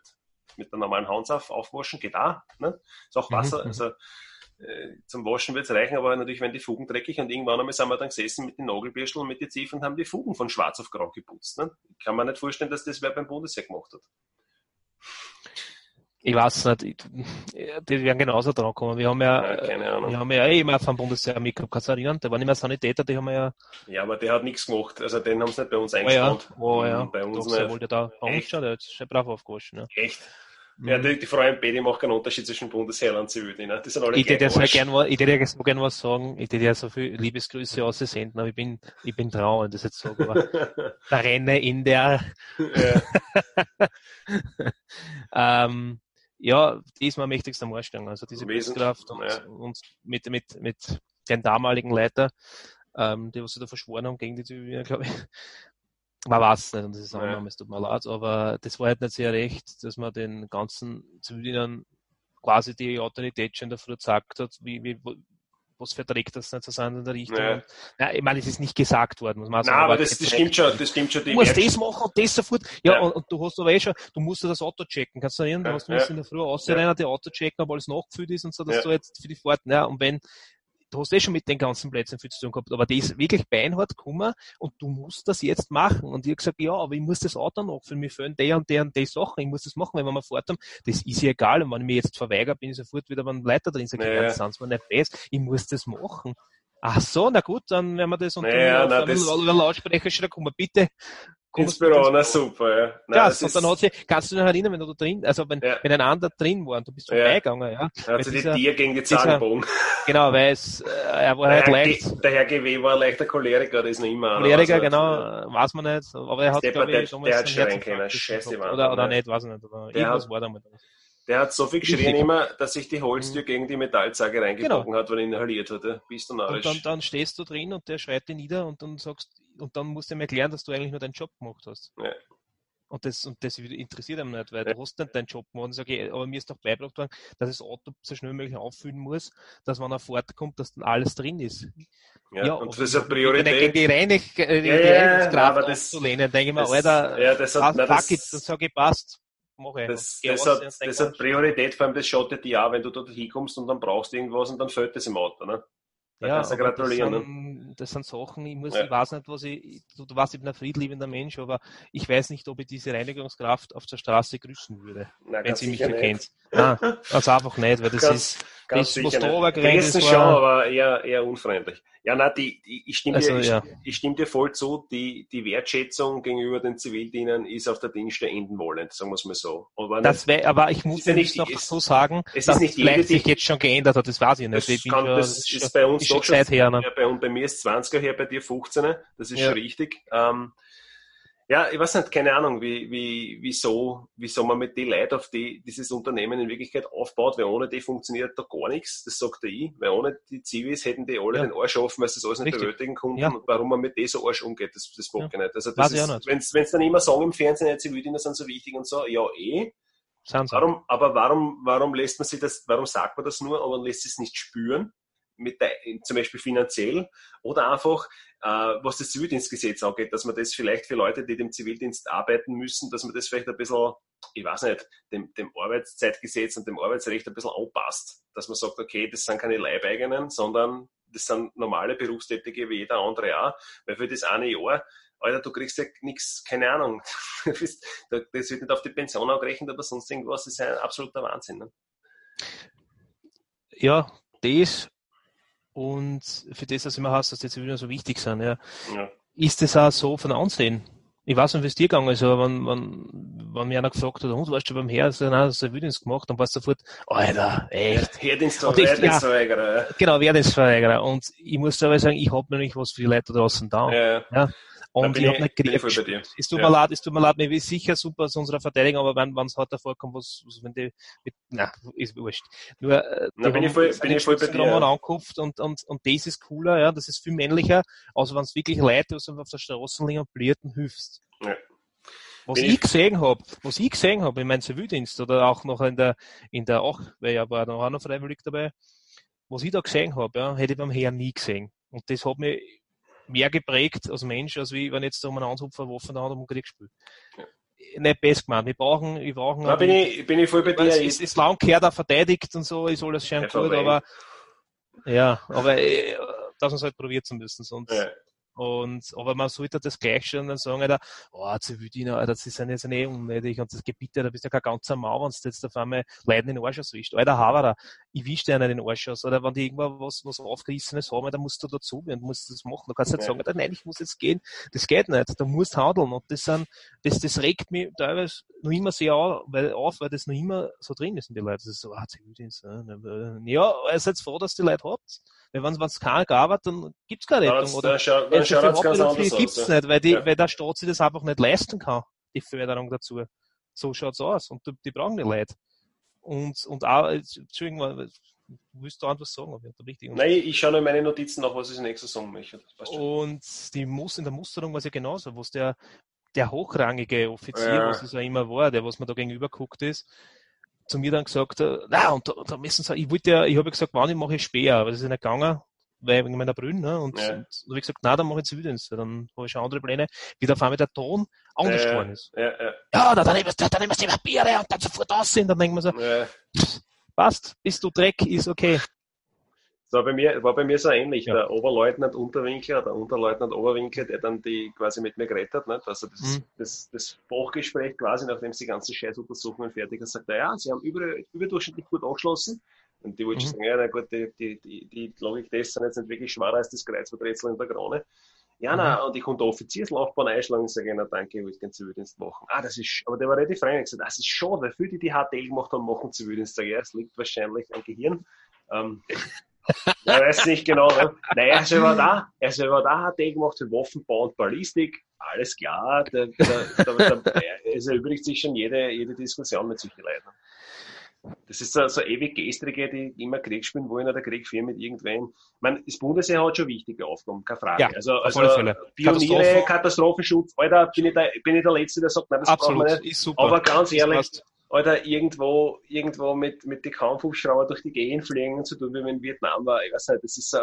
mit der normalen Handsaft aufwaschen, geht auch. Ne? Ist auch mhm, Wasser, mhm. also zum Waschen wird es reichen, aber natürlich werden die Fugen dreckig und irgendwann einmal sind wir dann gesessen mit den Nagelbürsteln und mit den Ziefen und haben die Fugen von schwarz auf grau geputzt. Ne? Ich kann mir nicht vorstellen, dass das wer beim Bundesheer gemacht hat. Ich weiß nicht, die werden genauso dran kommen. Wir haben ja, Ja, keine Ahnung. wir haben ja eh immer vom Bundesheer mitgehabt, kannst du erinnern? Da waren immer Sanitäter, die haben wir ja, Ja, aber der hat nichts gemacht. Also den haben sie nicht bei uns oh ja, oh ja, Bei uns doch, der nicht. wollte da bei uns schon, der hat schon brav aufgewaschen, ja. Echt? Ja, die, die Frau MP, die macht keinen Unterschied zwischen Bundesheer und Zivildiener. Die sind alle Ich hätte ja so gern, was- ich hätte ja so gern was sagen, ich hätte ja so viel Liebesgrüße aussenden, aber ich bin, ich bin traurig, das jetzt sagen, aber (laughs) da renne in der, ja, (laughs) ähm, ja, die ist mir am mächtigsten am Arsch gegangen. Also diese Willenskraft und, ja. und mit, mit, mit den damaligen Leiter, ähm, die was sie da verschworen haben gegen die Zivilier, glaube ich. Man weiß es nicht und das ist auch Ja. ja. es tut mir leid, aber das war halt nicht sehr recht, dass man den ganzen Ziviliern quasi die Autorität schon dafür gesagt hat, wie, wie, was verträgt das nicht so sein in der Richtung. Ja. Und, ja, ich meine, es ist nicht gesagt worden, muss man auch Nein, sagen. aber das, das stimmt schon, das stimmt schon. Die du musst das machen und das sofort. Ja, Ja. Und, und du hast aber eh schon, du musst ja das Auto checken. Kannst du erinnern, du Ja, hast, du musst ja. in der Früh ausrennen, die Auto checken, ob alles nachgefüllt ist und so, dass Ja. du jetzt für die Fahrten, ja, und wenn, du hast eh schon mit den ganzen Plätzen viel zu tun gehabt, aber die ist wirklich beinhart gekommen und du musst das jetzt machen. Und ich hab gesagt, ja, aber ich muss das Auto nachfüllen, mir fehlen der und der und die Sachen, ich muss das machen, wenn wir fort haben, das ist ja egal. Und wenn ich mir jetzt verweigere, bin ich sofort wieder beim Leiter drin, sag ich, Ja, ja, ja. das sind mir nicht fest, ich muss das machen. Ach so, na gut, dann werden wir das und Ja, dann na, das- Laut- Lautsprecher schon kommen, bitte. Ins mit Büro, na super, ja. Nein, ja, das und dann hat sie, kannst du dich noch erinnern, wenn du da drin, also wenn, Ja. wenn ein anderer drin war und du bist Ja. vorbeigegangen, ja. hat sich die dieser- Tier gegen die gebogen. Genau, weil es, äh, er war Der halt Herr, leicht. Der Herr GW war ein leichter Choleriker, das ist noch immer. Choleriker, also, genau, weiß man nicht, aber er hat, glaube der- ich, damals der hat schreien können, scheiße. Wahnsinn, Oder, oder nicht, weiß ich nicht, aber Der irgendwas hat- war damit. Der hat so viel geschrien immer, dass sich die Holztür gegen die Metallzange reingebogen hat, weil er inhaliert hatte. Bist du Genau. Und narrisch. dann, dann stehst du drin und der schreit dich nieder und dann sagst, und dann musst du ihm erklären, dass du eigentlich nur deinen Job gemacht hast. Ja. Und das, und das interessiert ihm nicht, weil du hast nicht deinen Job gemacht. Und sag ich, aber mir ist doch beigebracht worden, dass das Auto so schnell wie möglich auffüllen muss, dass wenn er fortkommt, dass dann alles drin ist. ja, und aber das ist eine mich Gegen Priorität. die, Reinig, äh, die Ja, ja, Reinigungskraft aufzulehnen, denke ich mir, Alter, ja, das hat- fuck, das- it, dann sage ich, passt. Das, Und das, hat, und das hat Priorität, vor allem das dir auch, wenn du dort hinkommst und dann brauchst du irgendwas und dann fällt das im Auto. Ne? Da Ja, kannst du gratulieren. Das ne? sind, das sind Sachen, ich muss, Ja. ich weiß nicht, was ich, du, du ich bin ein friedliebender Mensch, aber ich weiß nicht, ob ich diese Reinigungskraft auf der Straße grüßen würde, Nein, wenn ganz sie mich erkennt. Nein, also einfach nicht, weil das Ganz- ist, Ganz das, was sicher da runtergerannt Grüßen ist, schon, aber eher, eher unfreundlich. Ja, nein, die, die, ich, stimme Also, dir, ja. ich stimme dir voll zu, die, die Wertschätzung gegenüber den Zivildienern ist auf der Dienste enden wollend, sagen wir es mal so. Aber das wär, aber ich muss ist ja nicht- noch es- so sagen, es ist dass nicht vielleicht sich jetzt schon geändert hat, das weiß ich nicht. das, ich kann, das ist ist bei uns ist doch schon Zeit her, ne? Ja, bei, bei mir ist 20er her, bei dir 15er, das ist Ja. schon richtig. Ähm, ja, ich weiß nicht, keine Ahnung, wie, wie, wieso, wieso man mit den Leuten auf die dieses Unternehmen in Wirklichkeit aufbaut, weil ohne die funktioniert da gar nichts, das sagt der ich, weil ohne die Zivis hätten die alle Ja. den Arsch offen, weil sie das alles nicht Richtig. bewältigen konnten Ja. und warum man mit denen so Arsch umgeht, das, das mag Ja. ich nicht. Also das ist, nicht. wenn's, wenn's dann immer sagen im Fernsehen, ja, Zivildiener sind so wichtig und so, ja eh, sie. Warum, aber warum, warum lässt man sich das, warum sagt man das nur, aber man lässt es nicht spüren, mit zum Beispiel finanziell oder einfach, äh, was das Zivildienstgesetz angeht, dass man das vielleicht für Leute, die dem Zivildienst arbeiten müssen, dass man das vielleicht ein bisschen, ich weiß nicht, dem, dem Arbeitszeitgesetz und dem Arbeitsrecht ein bisschen anpasst. Dass man sagt, okay, das sind keine Leibeigenen, sondern das sind normale Berufstätige wie jeder andere auch, weil für das eine Jahr Alter, du kriegst ja nichts, keine Ahnung. (laughs) Das wird nicht auf die Pension angerechnet oder sonst irgendwas. Das ist ein absoluter Wahnsinn. Ne? Ja, das und für das, was immer heißt, dass die Zivilien so wichtig sind, ja. Ja. ist das auch so von Ansehen? Ich weiß nicht, wie es dir gegangen ist, aber wenn, wenn, wenn mir einer gefragt hat, und warst du beim Herr, so, nein, das ein Wilddienst gemacht, dann warst du sofort, Alter, echt. Herddienstverweigerer. Ja. Genau, Wehrdienstverweigerer. Und ich muss aber sagen, ich habe nämlich was für die Leute draußen da. Ja, ja. Und ich habe nicht bin ich geredet. voll bei dir. Es tut Ja. mir leid, es tut mir leid, mir ist sicher super zu unserer Verteidigung, aber wenn es halt davor kommt, was, was wenn die, mit, na, ist wurscht. Nur, äh, Na, bin ich voll- bin in ich voll bei dir, ja. und, und, und das ist cooler, ja, das ist viel männlicher, als wenn es wirklich Leute, die auf der Straße liegen, blierten, hilfst. Ja. Was ich, ich- gesehen habe, was ich gesehen habe in meinem Zivildienst oder auch noch in der, in der, auch, weil ja war noch noch freiwillig dabei, was ich da gesehen habe, ja, hätte ich beim Herrn nie gesehen. Und das hat mich mehr geprägt als Mensch, als wie wenn jetzt da um einen Anzupfer Waffen der Hand um Krieg spielt. Nicht best gemeint. Wir brauchen, wir brauchen, Da bin ich, bin ich voll bei dir. es ist, ist lang gehört, auch verteidigt und so, ist alles schön Ja, gut, aber, ja, aber, äh, dass man es halt probiert zu müssen, sonst, ja. Und, aber man sollte das gleich schon dann sagen, Alter, oh, Zivildiener, Alter, das sind jetzt eh unnötig und das Gebiet, da bist du ja kein ganzer Mau, wenn du jetzt auf einmal Leuten in den Arsch auswischst. Alter, Haverer, ich wisch dir einen den Arsch aus. Oder wenn die irgendwo was, was aufgerissenes haben, dann musst du dazu und musst das machen. Du kannst nicht sagen, Alter, nein, ich muss jetzt gehen. Das geht nicht. Du musst handeln. Und das sind, das, das regt mich teilweise noch immer sehr auf, weil, auf, weil das noch immer so drin ist in die Leute. Das ist so, ah, Zivildienst, ne? ja, ihr seid froh, dass die Leute habt. Weil wenn es keiner gab, dann gibt's keine Rettung. Dann, oder dann, schau, dann schaut es ganz anders aus. gibt's ja. nicht, weil, die, Ja. weil der Staat sich das einfach nicht leisten kann, die Förderung dazu. So schaut's aus. Und die, die brauchen die Leute. Und, und auch, Entschuldigung, willst du etwas sagen? Ich Nein, ich schaue noch in meine Notizen nach, was ich als nächstes sagen möchte. Und die Mus in der Musterung war es ja genauso, was der, der hochrangige Offizier, Ja. was es ja immer war, der, was mir da gegenüber guckt ist, zu mir dann gesagt, äh, na, und da, da müssen sie, ich wollte ja, ich habe ja gesagt, wann ich mache Speer, aber das ist nicht gegangen, weil wegen meiner Brühen, ne, und, Ja. und da habe ich gesagt, na, dann mache ich Zivildienst, dann habe ich schon andere Pläne, wie da auf einmal der Ton anders geworden ist. Ja, ja, Ja, da, dann nehmen wir, dann nehmen wir die Papiere und dann sofort aussehen, dann denken wir so, ja. passt, bist du Dreck, ist okay. Das war bei mir, war bei mir so ähnlich. Ja. Der Oberleutnant Unterwinkler, der Unterleutnant Oberwinkler, der dann die quasi mit mir geredet hat, nicht? also das, Mhm. das, das Fachgespräch quasi, nachdem sie die ganzen Scheißuntersuchungen fertig sind, sagt er, ja, sie haben über, überdurchschnittlich gut abgeschlossen. Und die wollte Mhm. sagen, ja, na gut, die, die, die, die Logik-Tests sind jetzt nicht wirklich schwerer als das Kreuzworträtsel in der Krone. Ja, na, und ich konnte Offizierslaufbahn einschlagen, sage ich, na danke, ich wollte keinen Zivildienst machen. Ah, das ist, aber der war relativ frei, gesagt, das ist schade, weil viele, die die HTL gemacht haben, machen Zivildienst. Sag ich, ja, es liegt wahrscheinlich am Gehirn. Ähm, ich weiß nicht genau. Ne? Nein, er selber da, er selber da hat er gemacht für Waffenbau und Ballistik. Alles klar, da, da, da, es erübrigt sich schon jede, jede Diskussion mit solchen Leuten. Das ist so, so ewig Gestrige, die immer Krieg spielen wollen oder Krieg führen mit irgendwem. Ich meine, das Bundesheer hat schon wichtige Aufgaben, keine Frage. Ja, also, also. Pioniere, Katastrophen- Katastrophenschutz, Alter, bin ich, der, bin ich der Letzte, der sagt, nein, das brauchen wir Absolut, nicht. ist super. Aber ganz ehrlich, Alter, irgendwo, irgendwo mit, mit die Kampfhubschrauber durch die Gegend fliegen zu tun, wie man in Vietnam war. Ich weiß nicht, das ist so,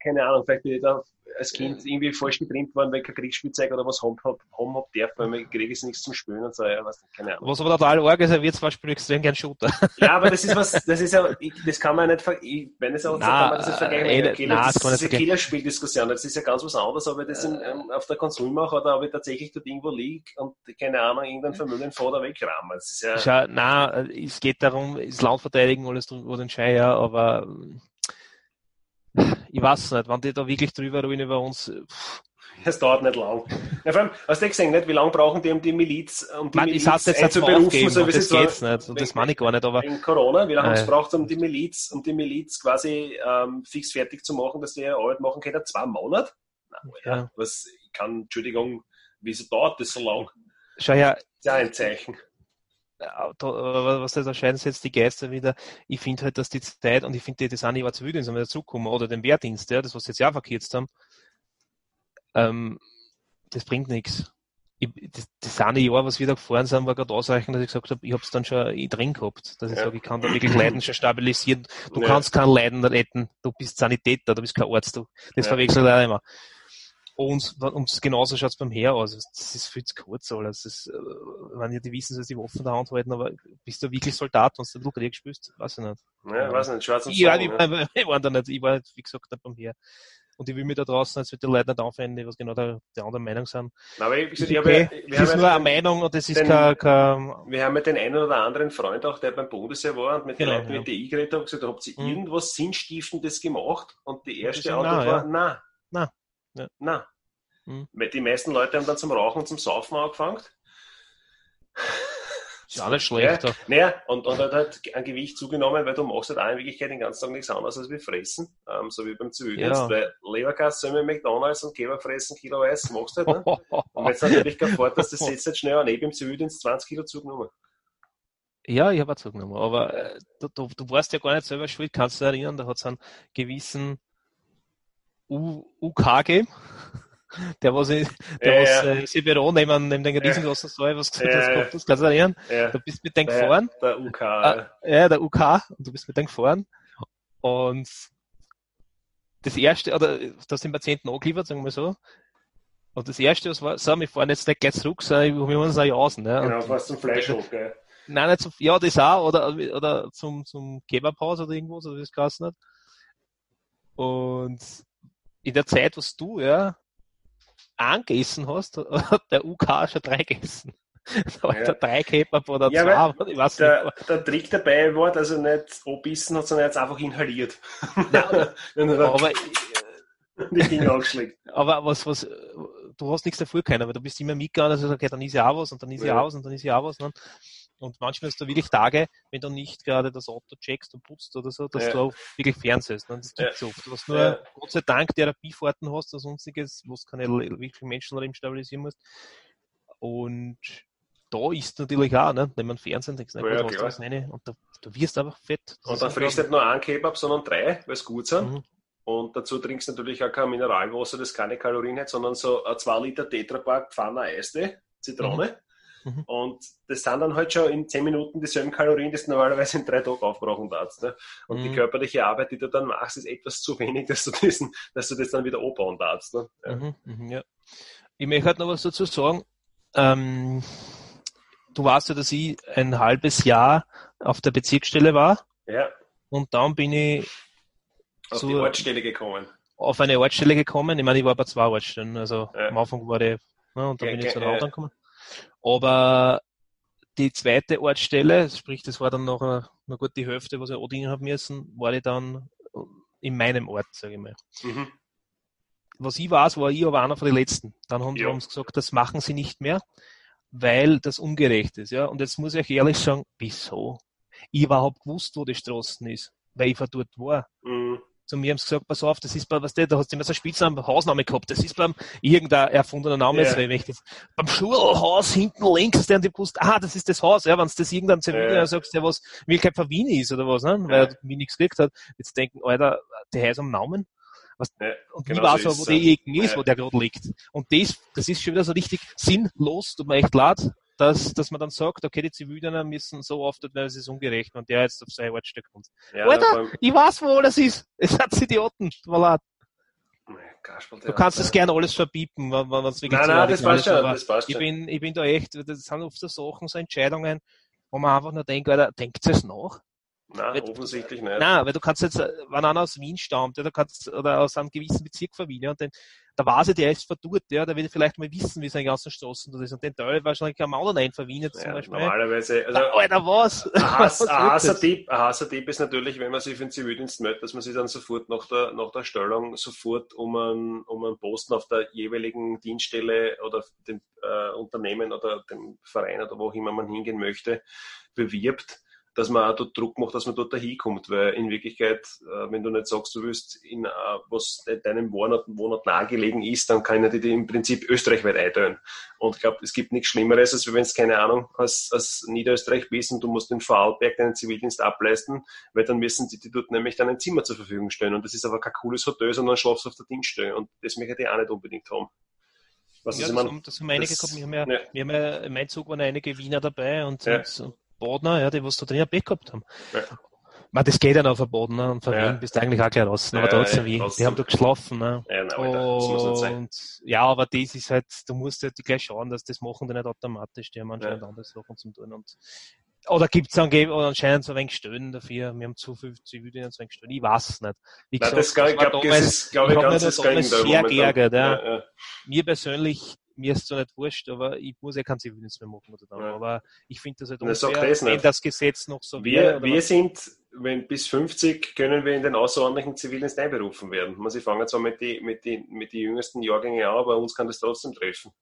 keine Ahnung, vielleicht bin ich da als Kind irgendwie falsch getrimmt worden, weil ich kein Kriegsspielzeug oder was haben hab, haben hab darf, weil mir Krieg ist nichts zum Spielen und so, ja, nicht, keine Ahnung. Was aber total arg ist, er wird zum Beispiel extrem gern Shooter. Ja, aber das ist was, das ist ja, ich, das kann man nicht, ver- ich, wenn es auch so, Na, kann man das nicht vergleichen. äh, mit Killer. na, das, das man das nicht ist eine. Killerspieldiskussion, das ist ja ganz was anderes, ob ich das in, ähm, auf der Konsole mache oder ob ich tatsächlich dort irgendwo liege und, keine Ahnung, irgendein Vermögen vor oder wegramme. Das ist ja, Schau, na, es geht darum, das Land verteidigen, alles drüber den Schein, ja, aber ich weiß nicht, wenn die da wirklich drüber reden über uns, pff, Es dauert nicht lang. Ja, vor allem, hast du gesehen, nicht, wie lange brauchen die, um die Miliz, um die man, ich Miliz sag's jetzt einzuberufen, so das sagen, geht's nicht, und das meine ich gar nicht, aber in Corona, wie lange haben sie gebraucht, um die Miliz, um die Miliz quasi ähm, fix fertig zu machen, dass die ihre Arbeit machen können? Zwei Monate? Nein, ja. Was, ich kann, Entschuldigung, wieso dauert das so lang? schau her, Das ist ja ein Zeichen. Da, aber was das erscheint, jetzt die Geister wieder. Ich finde halt, dass die Zeit, und ich finde, das nicht war Zivildienst, wenn wir dazukommen, oder den Wehrdienst, ja, das, was sie jetzt ja verkürzt haben, ähm, das bringt nichts. Ich, das, das eine Jahr, was wir da gefahren sind, war gerade ausreichend, dass ich gesagt habe, ich habe es dann schon drin gehabt, dass ich Ja. sage, ich kann da wirklich Leiden schon stabilisieren. Du Ja. kannst kein Leiden retten, du bist Sanitäter, du bist kein Arzt, du, das Ja. verwechselt auch immer. Und, und genauso schaut's beim Heer aus. Das ist viel zu kurz alles. Das ist, äh, wenn ja die wissen, dass die Waffen in der Hand halten, aber bist du wirklich Soldat, wenn du Krieg spielst? Weiß ich nicht. Ja, weiß nicht, schwarz und Ja, Song, die, ne? (laughs) ich war da nicht, ich war, wie gesagt, nicht beim Heer. Und ich will mich da draußen jetzt mit den Leuten nicht aufhören, die was genau der, der anderen Meinung sind. Aber ich, ich, habe okay. ja- wir, Das haben ist ja nur eine den, Meinung und das ist den- kein, kein, wir haben ja den einen oder anderen Freund auch, der beim Bundesheer war und mit Genau, den Leuten, ja. mit denen ich geredet habe, gesagt, habt ihr Mhm. irgendwas Sinnstiftendes gemacht? Und die erste Die Antwort war, nein. Na. Ja. Nein. Mhm. Weil die meisten Leute haben dann zum Rauchen und zum Saufen angefangen. ist auch nicht schlecht. Ja, naja, und, und hat halt an Gewicht zugenommen, weil du machst halt auch in Wirklichkeit den ganzen Tag nichts anderes als wir fressen, ähm, so wie beim Zivildienst, Ja. weil Leberkasse mit McDonalds und Kebab fressen, Kilo Eis, machst du halt, ne? Und jetzt natürlich kein Vorteil, dass das setzt nicht schnell an, ich beim Zivildienst 20 Kilo zugenommen. Ja, ich habe auch zugenommen, aber äh, du, du, du warst ja gar nicht selber schuld, kannst du dich erinnern, da hat es einen gewissen U, UK gegeben, der was, in- der Ja, was ja. äh, Büro neben, neben den Ja. riesengroßen Saal, was Ja, das ja. gehabt hast, kannst du erinnern? Ja, Du bist mit dem gefahren, der UK. Ah, ja, der UK, und du bist mit dem gefahren und das erste, oder hast den Patienten angeliefert, sagen wir so, und das erste, was war, so, wir fahren jetzt nicht gleich zurück, sondern wir wollen uns auch jausen, ne? genau, fast zum Fleischhof, gell. Nein, nicht zum, ja, das auch, oder, oder zum, zum Kebabhaus oder irgendwo, so wie das geheißen hat. Und in der Zeit, was du, ja, angegessen hast, (laughs) hat der UK schon drei gegessen. (laughs) Da Ja. der drei Kebab oder Ja, zwei, ich weiß Der, nicht. der Trick dabei war, dass er nicht abbissen hat, sondern er hat einfach inhaliert. (laughs) Er aber, die Finger angeschlägt. aber was, was, du hast nichts dafür können, aber du bist immer mitgegangen, also okay, dann ist ja auch was und dann ist ja Ja. auch was und dann ist ja auch was. Ne? Und manchmal hast du wirklich Tage, wenn du nicht gerade das Auto checkst und putzt oder so, dass Ja. du auch wirklich fernsehst. Ne? Das gibt's oft. Du hast nur, Ja. Gott sei Dank, Therapiefahrten hast oder sonstiges, wo du keine wirklich Menschenleben stabilisieren musst. Und da ist natürlich auch, ne? wenn man Fernsehen denkst, na Ja, gut, du was rein und da, du wirst einfach fett. Das Und dann frisst nicht nur einen Kebab, sondern drei, weil es gut sind. Mhm. Und dazu trinkst du natürlich auch kein Mineralwasser, das keine Kalorien hat, sondern so ein 2 Liter Tetrapack Pfanne Eiste, Zitrone. Mhm. Und das sind dann halt schon in 10 Minuten dieselben Kalorien, die du normalerweise in drei Tagen aufbrauchen darfst. Ne? Und die Mhm. körperliche Arbeit, die du dann machst, ist etwas zu wenig, (laughs) dass du, diesen, dass du das dann wieder abbauen darfst. Ne? Ja. Mhm, mhm, ja. Ich möchte halt noch was dazu sagen. Ähm, du weißt ja, dass ich ein halbes Jahr auf der Bezirksstelle war ja, und dann bin ich auf So- die Ortsstelle gekommen. auf eine Ortsstelle gekommen. Ich meine, ich war bei zwei Ortsstellen. Also Ja. am Anfang war ich, ne, und dann Ja, bin ich zu einer anderen gekommen. Aber die zweite Ortsstelle, sprich, das war dann noch, äh, noch gut die Hälfte, was ich andienen habe müssen, war ich dann in meinem Ort, sage ich mal. Mhm. was ich weiß, war ich aber einer von den Letzten. Dann haben Ja. sie uns gesagt, das machen sie nicht mehr, weil das ungerecht ist. Ja? Und jetzt muss ich euch ehrlich sagen, wieso? Ich überhaupt gewusst, wo die Straßen ist, weil ich von dort war. Mhm. Zu mir haben sie gesagt, pass auf, das ist bei, was der, da hast du immer so einen Spitznamen, Hausname gehabt, das ist beim irgendein erfundener Name, Ja. jetzt, ich das, beim Schulhaus hinten links, der hat gewusst, ah, das ist das Haus, ja, wenn du das irgendein Zivil Ja. sagst, der was in Wirklichkeit von Wien ist oder was, ne? weil er mir nichts gekriegt hat, jetzt denken, Alter, der heißt am Namen. Was, Ja, und genau ich weiß so aber, wo die es. Ecken ist, Ja. wo der gerade liegt. Und das, das ist schon wieder so richtig sinnlos, tut mir echt leid, dass, dass man dann sagt, okay, die Zivildiener müssen so oft, weil es ist ungerecht, wenn der jetzt auf sein Ortstück kommt. Ja, Alter, ich weiß, wo alles ist. Es hat Idioten, tut mir leid. Du kannst das gerne alles verbieten, wenn wenn es wirklich Nein, nein, das passt schon. Das passt ich bin, ich bin da echt, das sind oft so Sachen, so Entscheidungen, wo man einfach nur denkt, Alter, denkt es nach? Nein, Weil- offensichtlich nicht. Nein, weil du kannst jetzt, äh, wenn einer aus Wien stammt, ja, du kannst, oder aus einem gewissen Bezirk von Wien, ja, und den, da weiß ich, der ist von dort, ja, der will vielleicht mal wissen, wie seine ganzen Straßen dort ist, und den Teil wahrscheinlich am anderen Wien jetzt zum Ja, Beispiel. normalerweise, also Da, Alter, was? ein (laughs) ein das? Ein Hasser Tipp ist natürlich, wenn man sich für den Zivildienst meldet, dass man sich dann sofort nach der, nach der Stellung sofort um einen, um einen Posten auf der jeweiligen Dienststelle oder dem äh, Unternehmen oder dem Verein oder wo auch immer man hingehen möchte, bewirbt, dass man auch dort Druck macht, dass man dort dahin kommt, weil in Wirklichkeit, äh, wenn du nicht sagst, du willst in äh, was de- deinem Wohnort, Wohnort nahegelegen ist, dann kann die dir im Prinzip österreichweit einteilen. Und ich glaube, es gibt nichts Schlimmeres, als wenn es, keine Ahnung, als, als Niederösterreich bist und du musst in Vorarlberg deinen Zivildienst ableisten, weil dann müssen die, die dort nämlich dann ein Zimmer zur Verfügung stellen. Und das ist aber kein cooles Hotel, sondern schlafst auf der Dienststelle. Und das möchte ich auch nicht unbedingt haben. Was Ja, das, mein, haben, das haben einige das- gehabt. Wir haben ja, ja. wir haben ja, in meinem Zug waren einige Wiener dabei und, Ja. und, und Bodner, ja, die was da drin Bett gehabt haben. Ja. Man, das geht ja noch von Bodner und von Ja. Wien bist du eigentlich auch gleich raus. Aber Ja, trotzdem, ja, trotzdem. die haben da geschlafen. Ne? ja, nein. Und ja, aber das ist halt, du musst halt gleich schauen, dass das machen die nicht automatisch, die haben anscheinend andere Sachen zum tun. Und, oder gibt es anscheinend so ein wenig Stöhnen dafür, wir haben zu viel Zivildienst so ein wenig Stöhnen, ich weiß es nicht. Wie Nein, gesagt, das, glaub, ich war glaube, damals- das ist, glaube ich, ich das damals sehr geärgert, ja. Ja, ja. mir persönlich, mir ist zwar nicht wurscht, aber ich muss ja keinen Zivildienst mehr machen oder dann. Aber ich finde das halt Na, unfair, das wenn das Gesetz noch so Wir, wäre. wir was. sind, wenn bis 50 können wir in den außerordentlichen Zivildienst einberufen werden. Man, sie fangen zwar mit den mit die, mit die jüngsten Jahrgängen an, aber uns kann das trotzdem treffen.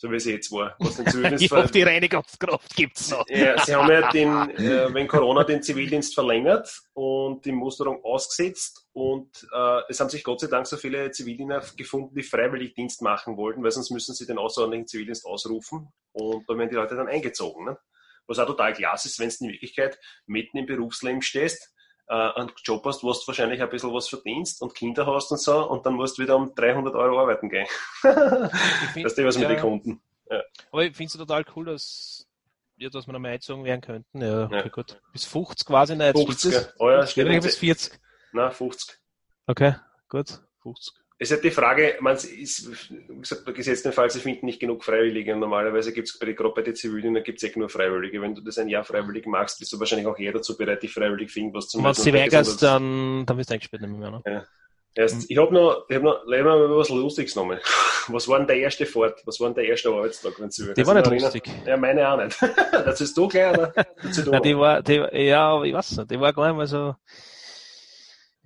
So wie es jetzt war. Was (laughs) den Zivildienst ich hoffe, die Reinigungskraft gibt's noch. ja, sie haben ja (laughs) den, äh, wenn Corona den Zivildienst verlängert und die Musterung ausgesetzt und äh, es haben sich Gott sei Dank so viele Zivildiener gefunden, die freiwillig Dienst machen wollten, weil sonst müssen sie den außerordentlichen Zivildienst ausrufen und da werden die Leute dann eingezogen. Ne? Was auch total klasse ist, wenn du in Wirklichkeit mitten im Berufsleben stehst, äh, einen Job hast, wo du wahrscheinlich ein bisschen was verdienst und Kinder hast und so und dann musst du wieder um 300 Euro arbeiten gehen. Weißt du, was mit ja, den Kunden? Aber ich finde es total cool, dass, ja, dass wir nochmal eingezogen werden könnten. Ja, okay, Ja. gut. Bis 50 quasi nicht. 50, Stimmt das? oh ja, Steht bis 40. Na, 50. Okay, gut. 50. Es ist halt die Frage, man ist, wie gesagt, bei gesetzten Fall, sie finden nicht genug Freiwillige. Und normalerweise gibt es bei, gerade bei den Zivilen, gibt es eh nur Freiwillige. Wenn du das ein Jahr freiwillig machst, bist du wahrscheinlich auch eher dazu bereit, dich freiwillig für irgendwas zu Und wenn du machen. sie weigerst, dann, dann wirst du eingesperrt nicht mehr. Ne? Erst, ich habe noch, ich hab noch, leih mir mal was Lustiges genommen. (laughs) Was war denn der erste Fahrt? Was war denn der erste Arbeitstag, wenn du Die war nicht lustig. Ja, meine auch nicht. (laughs) das ist du gleich, oder? (laughs) Nein, die war, die, ja, ich weiß nicht, die war gar nicht mal so,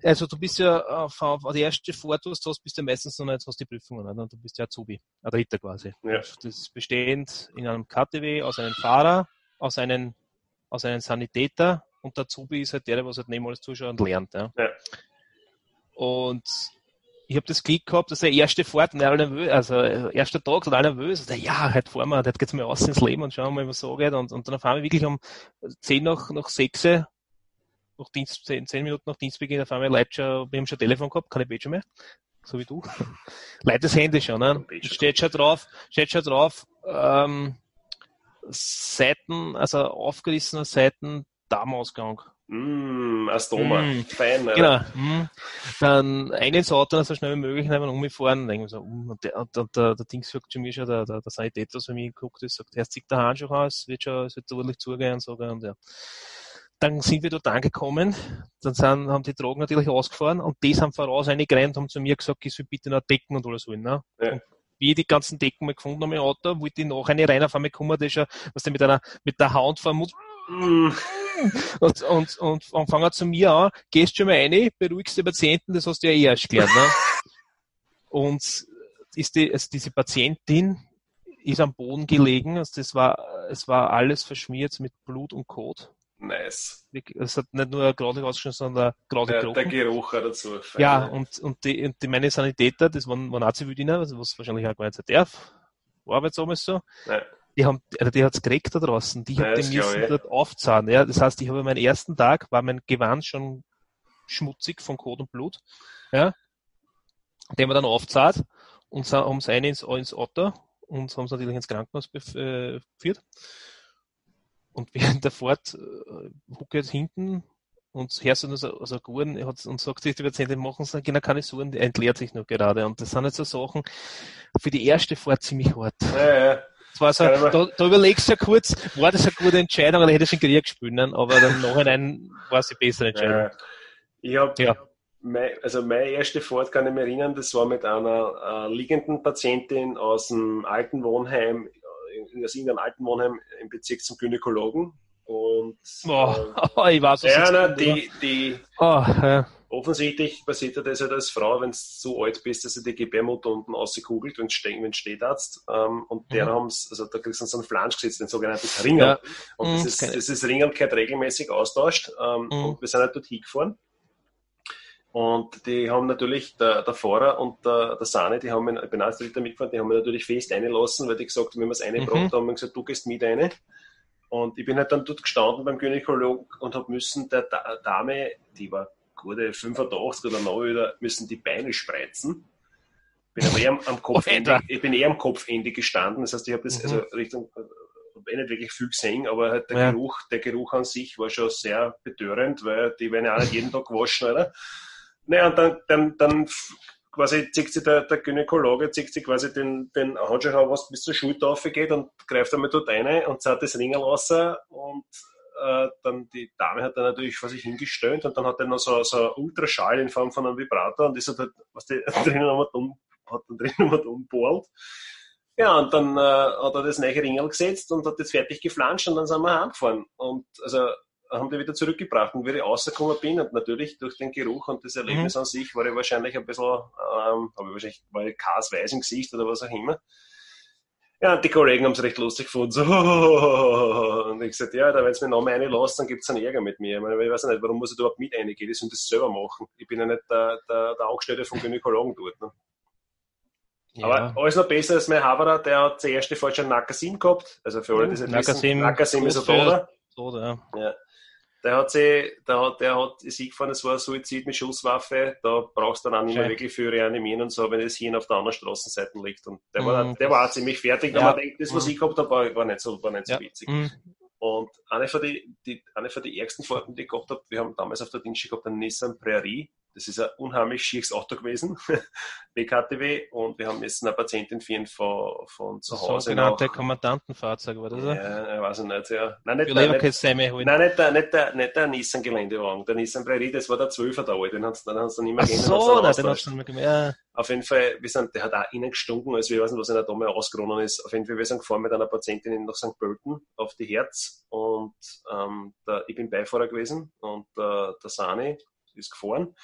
also du bist ja auf, auf die erste Fahrt, was du hast, bist ja meistens noch nicht, hast die Prüfungen, oder? du bist ja Azubi, ein Dritter quasi. Ja. Das ist bestehend in einem KTW aus einem Fahrer, aus einem, aus einem Sanitäter und der Azubi ist halt der, der was halt neben alles zuschaut und lernt. Ja. Ja. Und ich habe das Glück gehabt, dass der erste Fahrt, und alle nervös, also äh, erster Tag, total nervös. Und der, ja, halt fahren wir, heute geht's mal aus ins Leben und schauen wir mal, was so geht. Und, und dann fahren wir wirklich um 10 nach, nach 6 nach Dienst, 10, 10 Minuten nach Dienstbeginn, auf einmal Leute schon, wir haben schon Telefon gehabt, keine Badge mehr. So wie du. (laughs) Leute das Handy schon, ne? Steht schon drauf, steht schon drauf, ähm, Seiten, also aufgerissener Seiten, Darmausgang. Mm, Astoma. Mm. Fein, oder? Genau. Mhm. Dann ein ins Auto, so schnell wie möglich, umgefahren, dann denken so, um, und der, und der, der, der Dings sagt zu mir schon, der, der, der Sanitäter, so mir geguckt ist, sagt, erst zieht der Handschuh aus, wird schon, es wird ordentlich zugehen und so, und ja. Dann sind wir dort angekommen, dann sind, haben die Drogen natürlich ausgefahren und die sind voraus reingerannt, haben zu mir gesagt, ich soll bitte noch Decken und alles holen, ne? Ja. Und wie ich die ganzen Decken mal gefunden habe im Auto, wollte ich noch eine rein, auf einmal kommen, der schon, was der mit einer, mit der Hand fahren muss, und, und, und, und fangen zu mir an, gehst schon mal rein, beruhigst die Patienten, das hast du ja eh erst gelernt. Ne? Und ist die, also diese Patientin ist am Boden gelegen, also das war, es war alles verschmiert mit Blut und Kot. Nice. Es hat nicht nur gerade ausgeschaut, sondern gerade Der, gerochen. der Geruch dazu. Fein, Ja, und, und, die, und die meine Sanitäter, das waren, waren auch Zivildiener, also was wahrscheinlich auch gar nicht sein darf, war aber jetzt damals so, Ja. die haben, also die hat's gekriegt da draußen, die Ja, haben die müssen dort aufzahlen, ja, das heißt, ich habe meinen ersten Tag, war mein Gewand schon schmutzig von Kot und Blut, ja, den wir dann aufzahlt und haben es eine ins, ins Auto und haben es natürlich ins Krankenhaus äh, geführt. Und während der Fahrt äh, hucke jetzt hinten und hörst du nur so, so Guren und sagt sich die Patientin, machen Sie genau keine Sorgen, die entleert sich noch gerade. Und das sind jetzt so Sachen für die erste Fahrt ziemlich hart. Ja, ja. Das war so, da, da überlegst du ja kurz, war das eine gute Entscheidung oder hätte ich in Krieg gespielt, ne? aber dann im Nachhinein war es die bessere Entscheidung. Ja. Ich habe Ja. mein, also meine erste Fahrt kann ich mich erinnern, das war mit einer äh, liegenden Patientin aus dem alten Wohnheim, äh, aus irgendeinem alten Wohnheim im Bezirk zum Gynäkologen. Und Boah, ich weiß, äh, was ja, na, die, die? Oh, ja. offensichtlich passiert ja das halt als Frau, wenn du so alt bist, dass sie die Gebärmutter unten auskugelt, wenn du wenn Stetarzt. Ähm, und der Mhm. haben's, also da kriegst du so einen Flansch gesetzt, den sogenannten Ringel. Ja. Und Mhm, das ist, das ist Ringel gehört regelmäßig austauscht. Ähm, Mhm. Und wir sind halt dort hingefahren. Und die haben natürlich, der, der Fahrer und der, der Sahne, die haben, ich bin als Dritter mitgefahren, die haben mich natürlich fest einlassen, weil die gesagt haben, wenn wir es reingebracht Mhm. haben, haben wir gesagt, du gehst mit rein. Und ich bin halt dann dort gestanden beim Gynäkologen und habe müssen der Da- Dame, die war gute 85 oder noch wieder, müssen die Beine spreizen. Bin aber eher am, am Kopfende, ich bin eher am Kopfende gestanden. Das heißt, ich habe das Mhm. also Richtung, habe eh nicht wirklich viel gesehen, aber halt der Ja. Geruch, der Geruch an sich war schon sehr betörend, weil die werden ja auch nicht jeden Tag gewaschen, oder? Naja, und dann, dann, dann quasi zieht sich der, der Gynäkologe, zieht sich quasi den, den Handschuh an, was bis zur Schulter aufgeht und greift einmal dort rein und zahlt das Ringel raus und äh, dann die Dame hat dann natürlich vor sich hingestellt und dann hat er noch so, so Ultraschall in Form von einem Vibrator und hat halt, was die (laughs) drinnen nochmal um, hat dann drinnen nochmal umbohrt. Ja, und dann äh, hat er das neue Ringel gesetzt und hat das fertig geflanscht und dann sind wir heimgefahren. Und also haben die wieder zurückgebracht. Und wie ich rausgekommen bin und natürlich durch den Geruch und das Erlebnis an sich war ich wahrscheinlich ein bisschen, ähm, habe ich wahrscheinlich, war ich weiß im Gesicht oder was auch immer. Ja, und die Kollegen haben es recht lustig gefunden. So, (laughs) und ich gesagt, ja, da wenn es mir noch eine lässt, dann gibt es einen Ärger mit mir. Ich, meine, ich weiß nicht, warum muss ich überhaupt mit reingehen? Die sollen das selber machen. Ich bin ja nicht der, der, der Angestellte vom Gynäkologen dort. Ne? Ja. Aber alles noch besser als mein Haberer, der hat die erste falsche Nakasim gehabt. Also für alle, die es nicht Nakasim, wissen, Nakasim ist ein so, ja. Ja. Der hat sie, der hat, der hat sich gefahren, das war ein Suizid mit Schusswaffe. Da brauchst du dann auch nicht mehr wirklich viel reanimieren und so, wenn das Hirn auf der anderen Straßenseite liegt. Und der war, Mhm, der war auch das- ziemlich fertig. Ja. Aber man denkt, das, was Mhm. ich gehabt habe, war, war nicht so, war nicht so Ja. witzig. Mhm. Und eine von die, die, eine von die ärgsten Fahrten, die ich gehabt habe, wir haben damals auf der Dienstag gehabt, einen Nissan Prairie Das ist ein unheimlich schieres Auto gewesen, (laughs) BKTW, und wir haben jetzt eine Patientin führen von, von zu Hause. Sogenannte Kommandantenfahrzeug, war das? Ja, ich weiß nicht, ja. Nein, nicht, der, nicht, holen. nein, nicht, der, nicht, der, nicht der Nissan-Geländewagen, der Nissan Prairie, das war der 12er da, den hast den hast du nicht mehr Ach gesehen, so, nein, hast du den dann hast du nicht mehr gemerkt. Auf jeden Fall, wir sind, der hat auch innen gestunken, also ich weiß nicht, was in der Dame ausgeronnen ist. Auf jeden Fall, wir sind gefahren mit einer Patientin nach St. Pölten auf die Herz und ähm, der, ich bin Beifahrer gewesen und äh, der Sani ist gefahren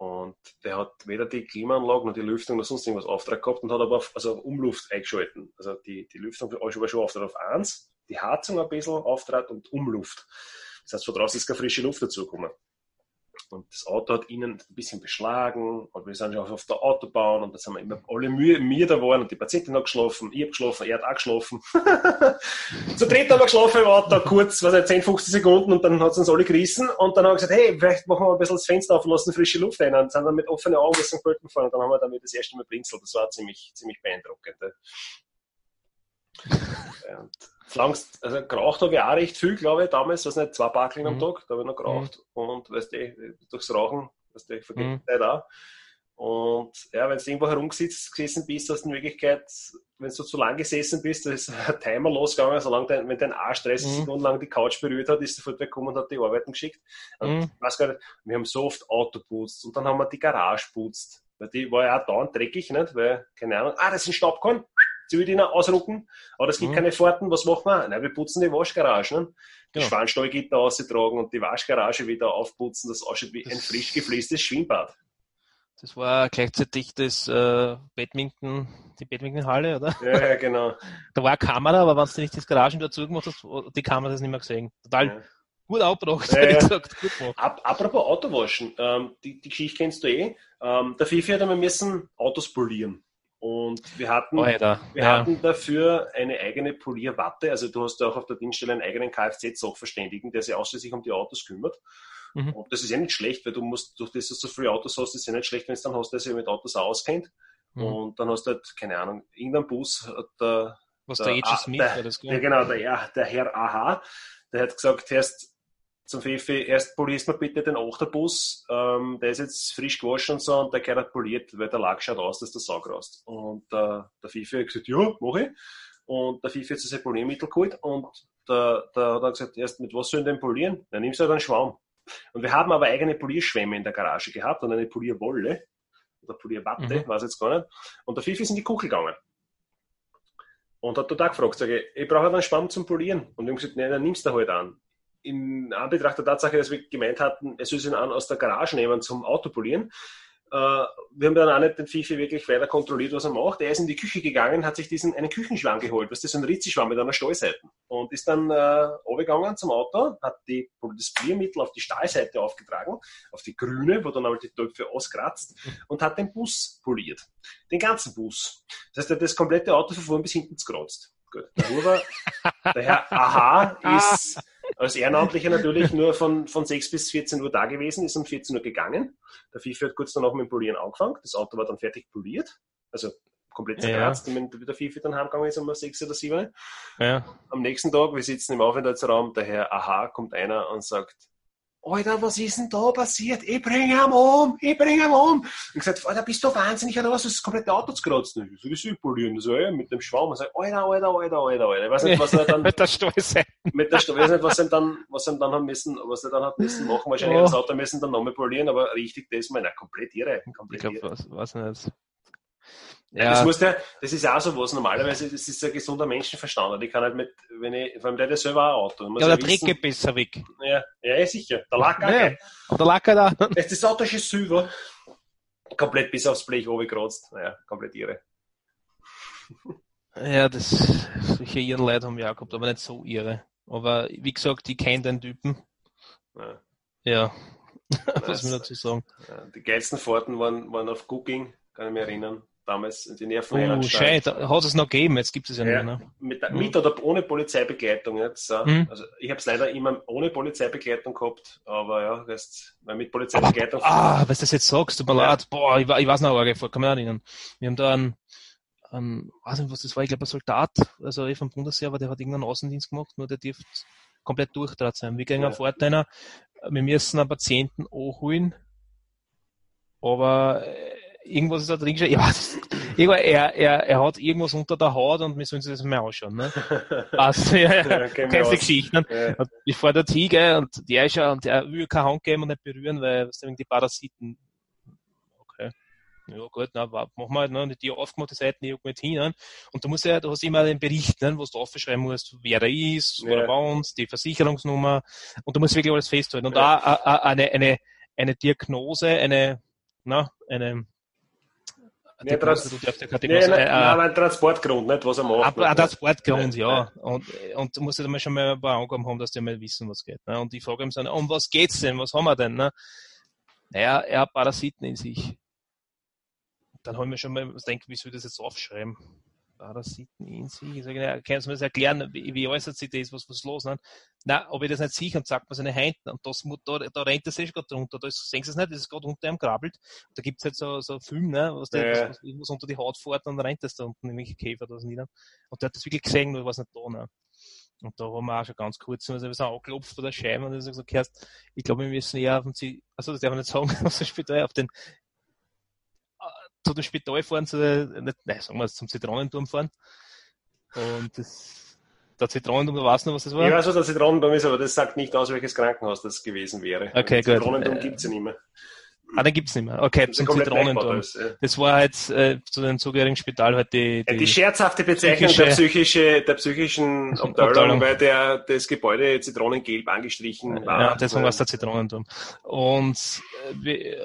und der hat weder die Klimaanlage noch die Lüftung noch sonst irgendwas Auftrag gehabt und hat aber auf, also auf Umluft eingeschalten. Also die, die Lüftung war schon Auftrag auf 1, die Heizung ein bisschen Auftrag und Umluft. Das heißt, von draußen ist keine frische Luft dazugekommen. Und das Auto hat innen ein bisschen beschlagen und wir sind schon auf der Autobahn und da sind wir immer alle Mühe, mir da waren und die Patientin hat geschlafen, ich habe geschlafen, er hat auch geschlafen. (laughs) Zu dritt haben wir geschlafen im Auto, kurz, was 10, 15 Sekunden und dann hat es uns alle gerissen und dann haben wir gesagt, hey, vielleicht machen wir ein bisschen das Fenster auf und lassen frische Luft rein und sind dann mit offenen Augen bis St. Pölten gefahren und dann haben wir damit das erste Mal blinzelt. Das war ziemlich, ziemlich beeindruckend. Langst, also geraucht habe ich auch recht viel, glaube ich, damals, was nicht, zwei Backeln am Mhm. Tag, da habe ich noch geraucht. Und weißt du, durchs Rauchen, weißt du, vergeht Mhm. Zeit auch. Und ja, wenn du irgendwo herumgesitzt gesessen bist, hast du die Möglichkeit, wenn du zu lang gesessen bist, da ist (laughs) ein Timer losgegangen, solange dein, wenn dein Arsch 30 Mhm. Sekunden lang die Couch berührt hat, ist sofort weggekommen und hat die Arbeiten geschickt. Und Mhm. ich weiß gar nicht, wir haben so oft Auto putzt und dann haben wir die Garage putzt. Weil die war ja auch dauernd dreckig, nicht? Weil, keine Ahnung, ah, das ist ein Staubkorn, Zivildiener ausrucken, aber es gibt Mhm. keine Fahrten, was machen wir? Nein, wir putzen die Waschgarage, ne? Die Genau. Schwanstallgitter ausgetragen und die Waschgarage wieder aufputzen, das ausschaut wie ein Das- frisch gefliestes Schwimmbad. Das war gleichzeitig das äh, Badminton, die Badmintonhalle, oder? Ja, ja, genau. (laughs) Da war eine Kamera, aber wenn du nicht das Garagen dazu gemacht hast, die Kamera das nicht mehr gesehen. Total Ja. gut abgebracht, Ja, ja. gesagt. Gut gemacht. Apropos Autowaschen, ähm, die, die Geschichte kennst du eh. Ähm, der Fifi hat einmal müssen Autos polieren. Und wir hatten, Alter. wir Ja. hatten dafür eine eigene Polierwatte. Also du hast ja auch auf der Dienststelle einen eigenen Kfz-Sachverständigen, der sich ausschließlich um die Autos kümmert. Mhm. Und das ist ja nicht schlecht, weil du musst, durch das, dass du so viele Autos hast, ist ja nicht schlecht, wenn es dann hast, der sich mit Autos auskennt. Mhm. Und dann hast du halt, keine Ahnung, irgendein Bus, hat der, Was der der Smith der- gell? genau, der, der Herr AH, der hat gesagt, erst zum Fifi, erst polierst mal bitte den Achterbus, ähm, der ist jetzt frisch gewaschen und so und der gehört poliert, weil der Lack schaut aus, dass der Sau raus. Und äh, der Fifi hat gesagt, ja, mach ich. Und der Fifi hat sich sein Poliermittel geholt und der, der hat dann gesagt, erst mit was soll ich denn polieren? Dann nimmst du halt einen Schwamm. Und wir haben aber eigene Polierschwämme in der Garage gehabt und eine Polierwolle oder Polierwatte, Mhm. weiß jetzt gar nicht. Und der Fifi ist in die Kuchel gegangen. Und hat total gefragt, sage ich, ich brauche einen Schwamm zum Polieren. Und wir haben gesagt, nein, dann nimmst du halt an. In Anbetracht der Tatsache, dass wir gemeint hatten, er soll sich an aus der Garage nehmen zum Autopolieren, äh, wir haben dann auch nicht den Fifi wirklich weiter kontrolliert, was er macht. Er ist in die Küche gegangen, hat sich diesen einen Küchenschwamm geholt, was das so ein Ritzischwamm mit einer Stahlseite. Und ist dann äh, runtergegangen zum Auto, hat die, das Poliermittel auf die Stahlseite aufgetragen, auf die grüne, wo dann aber die Töpfe auskratzt, und hat den Bus poliert. Den ganzen Bus. Das heißt, er hat das komplette Auto von vorn bis hinten gekratzt. Gut. Der Huber, der Herr Aha (laughs) ist als Ehrenamtlicher natürlich nur von, von 6 bis 14 Uhr da gewesen, ist um 14 Uhr gegangen. Der Fifi hat kurz danach mit dem Polieren angefangen. Das Auto war dann fertig poliert. Also komplett Ja. zerkratzt. Und wenn der Fifi dann heimgegangen ist um 6 oder 7 Ja. am nächsten Tag, wir sitzen im Aufenthaltsraum, der Herr Aha kommt einer und sagt, Alter, was ist denn da passiert? Ich bringe ihn um, ich bringe ihn um. Und ich gesagt, Alter, bist du wahnsinnig oder was? Das komplette Auto gekratzt. Ich so, das ist polieren. So, ja, mit dem Schwamm. Und sagt, Alter, Alter, Alter, Alter, Alter. Ich weiß nicht, was er dann (laughs) Mit der Stahlseite. mit der Sto- weiß nicht, was er dann, was er dann haben müssen, was er dann hat müssen machen. Wahrscheinlich Oh. das Auto müssen dann nochmal polieren, aber richtig, das mal, na, komplett irre. Ich Komplett glaube, irre. was, was nicht. Ja. Das, muss der, das ist auch so was. Normalerweise, das ist ein gesunder Menschenverstand. Ich kann halt mit, wenn ich, vor allem der ja selber auch ein Auto. Ja, der Dreck geht besser weg. Ja, ja, ja, sicher. Der Lack auch. Ja. der Lacker da. (laughs) Das, das Auto ist Silber. Komplett bis aufs Blech gekratzt. Naja, komplett irre. (laughs) Ja, das, solche ihren Leute haben wir auch gehabt, aber nicht so ihre. Aber wie gesagt, ich kenne den Typen. Ja. Ja, (laughs) was mir dazu sagen. Die geilsten Fahrten waren, waren auf Cooking, kann ich mich erinnern. Damals in die Oh, Nervenheilanstalt. scheiße, da hat es noch gegeben, jetzt gibt es ja Ja. nicht mehr. Ne? Mit, mit oder ohne Polizeibegleitung jetzt. Mhm. Also ich habe es leider immer ohne Polizeibegleitung gehabt, aber ja, weißt, weil mit Polizeibegleitung. Ah, was du das jetzt sagst, tut mir Ja. leid. Boah, ich, ich weiß noch, aber mich erinnern. Wir haben da einen, einen, weiß nicht, was das war, ich glaube, ein Soldat, also eh vom Bundesheer, aber der hat irgendeinen Außendienst gemacht, nur der dürfte komplett durchdraht sein. Wir gehen Ja. auf Ort einer, wir müssen einen Patienten anholen, aber äh, irgendwas ist da drin gestanden. Ja, er, er, er hat irgendwas unter der Haut und wir sollen sich das mal anschauen. Ne? (laughs) Also, ja, ja, kennst die Geschichten. Ja. Ich fahre dort hin, und der ist ja, und der will keine Hand geben und nicht berühren, weil was die Parasiten. Okay. Ja, gut, na, machen wir halt, ne, die aufgemachte Seiten, die mit hin. Ne? Und du musst ja, du hast immer den Bericht, ne, wo du aufschreiben musst, wer da ist, wo er wohnt, die Versicherungsnummer. Und du musst wirklich alles festhalten. Und da eine, eine, eine Diagnose, eine, na, eine, Nee, Trans nee, äh, nein, ein Transportgrund, nicht, was er macht. Ein, ein Transportgrund, ja. ja. Und, und du musst ja schon mal ein paar Angaben haben, dass die mal wissen, was geht. Ne? Und die frage ihm dann, um was geht's denn? Was haben wir denn? Ne? Naja, er hat Parasiten in sich. Dann habe ich mir schon mal gedacht, wie soll ich das jetzt aufschreiben? Parasiten in sich. Ich sage, na, kannst du mir das erklären, wie, wie äußert sich das, was, was ist los? Ne? Na, ob ich das nicht sehe und sagt man seine Hände und das, da, da rennt er sich gerade drunter, da ist, sehen Sie es nicht, das ist gerade unter ihm krabbelt. Da gibt es halt so, so Film, ne, was, der, ja. was, was, unter die Haut fährt und dann rennt das da unten, nämlich Käfer da nieder. Und der hat das wirklich gesehen, nur was nicht da, ne. Und da haben wir auch schon ganz kurz, also wir sind angeklopft vor der Scheibe und ich gesagt, ich glaube, wir müssen eher auf den, also das darf man nicht sagen, (laughs) auf den Spital, auf den zu dem Spital fahren, zu, nicht, nein, sagen wir zum Zitronenturm fahren. Und das, der Zitronenturm, du weißt noch, was das war? Ich weiß, was der Zitronenturm ist, aber das sagt nicht aus, welches Krankenhaus das gewesen wäre. Okay, gut. Zitronenturm äh, gibt's ja nicht mehr. Ah, den gibt's nicht mehr. Okay, zum Zitronenturm. Das, ja. das war jetzt äh, zu dem zugehörigen Spital halt die, die, ja, die scherzhafte Bezeichnung psychische, der, psychische, der psychischen (laughs) Abteilung, Abteilung, weil der, das Gebäude zitronengelb angestrichen war. Ja, deswegen war es der Zitronenturm. Und äh,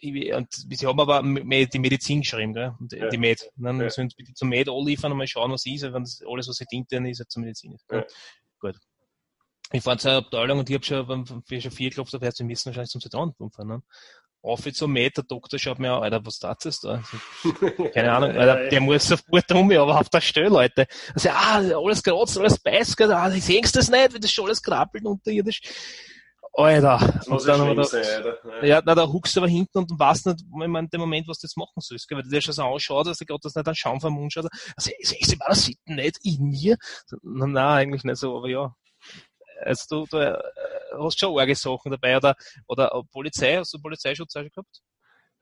und sie haben aber die Medizin geschrieben, gell? Und ja. die Med. Dann ja. wir bitte zum Med anliefern und mal schauen, was ist, wenn das alles, was halt intern ist, halt zur Medizin ist. Ja. Gut. Ich fahre zur Abteilung und ich habe schon, ich schon vier geklopft habe, sie müssen wahrscheinlich zum Zitronenpump fahren. Ne? Der Doktor schaut mir an, Alter, was tat es da? (laughs) Keine Ahnung, Alter, der muss sofort um mich, aber auf der Stelle, Leute. Also, ah, alles kratzt, alles beißt, ah, ich seh's das nicht, wie das schon alles krabbelt unterirdisch. Alter. Und dann da, sein, Alter. Ja, na, da huckst du aber hinten und weißt nicht, wenn man in dem Moment, was du jetzt machen sollst, weil der schon so ausschaut, dass der gerade das nicht einen Schaum vom Mund schaut. Also, ist die Parasiten nicht in mir? Nein, eigentlich nicht so, aber ja. Also, du, du äh, hast schon arge Sachen dabei, oder, oder Polizei, hast du Polizeischutz auch schon gehabt?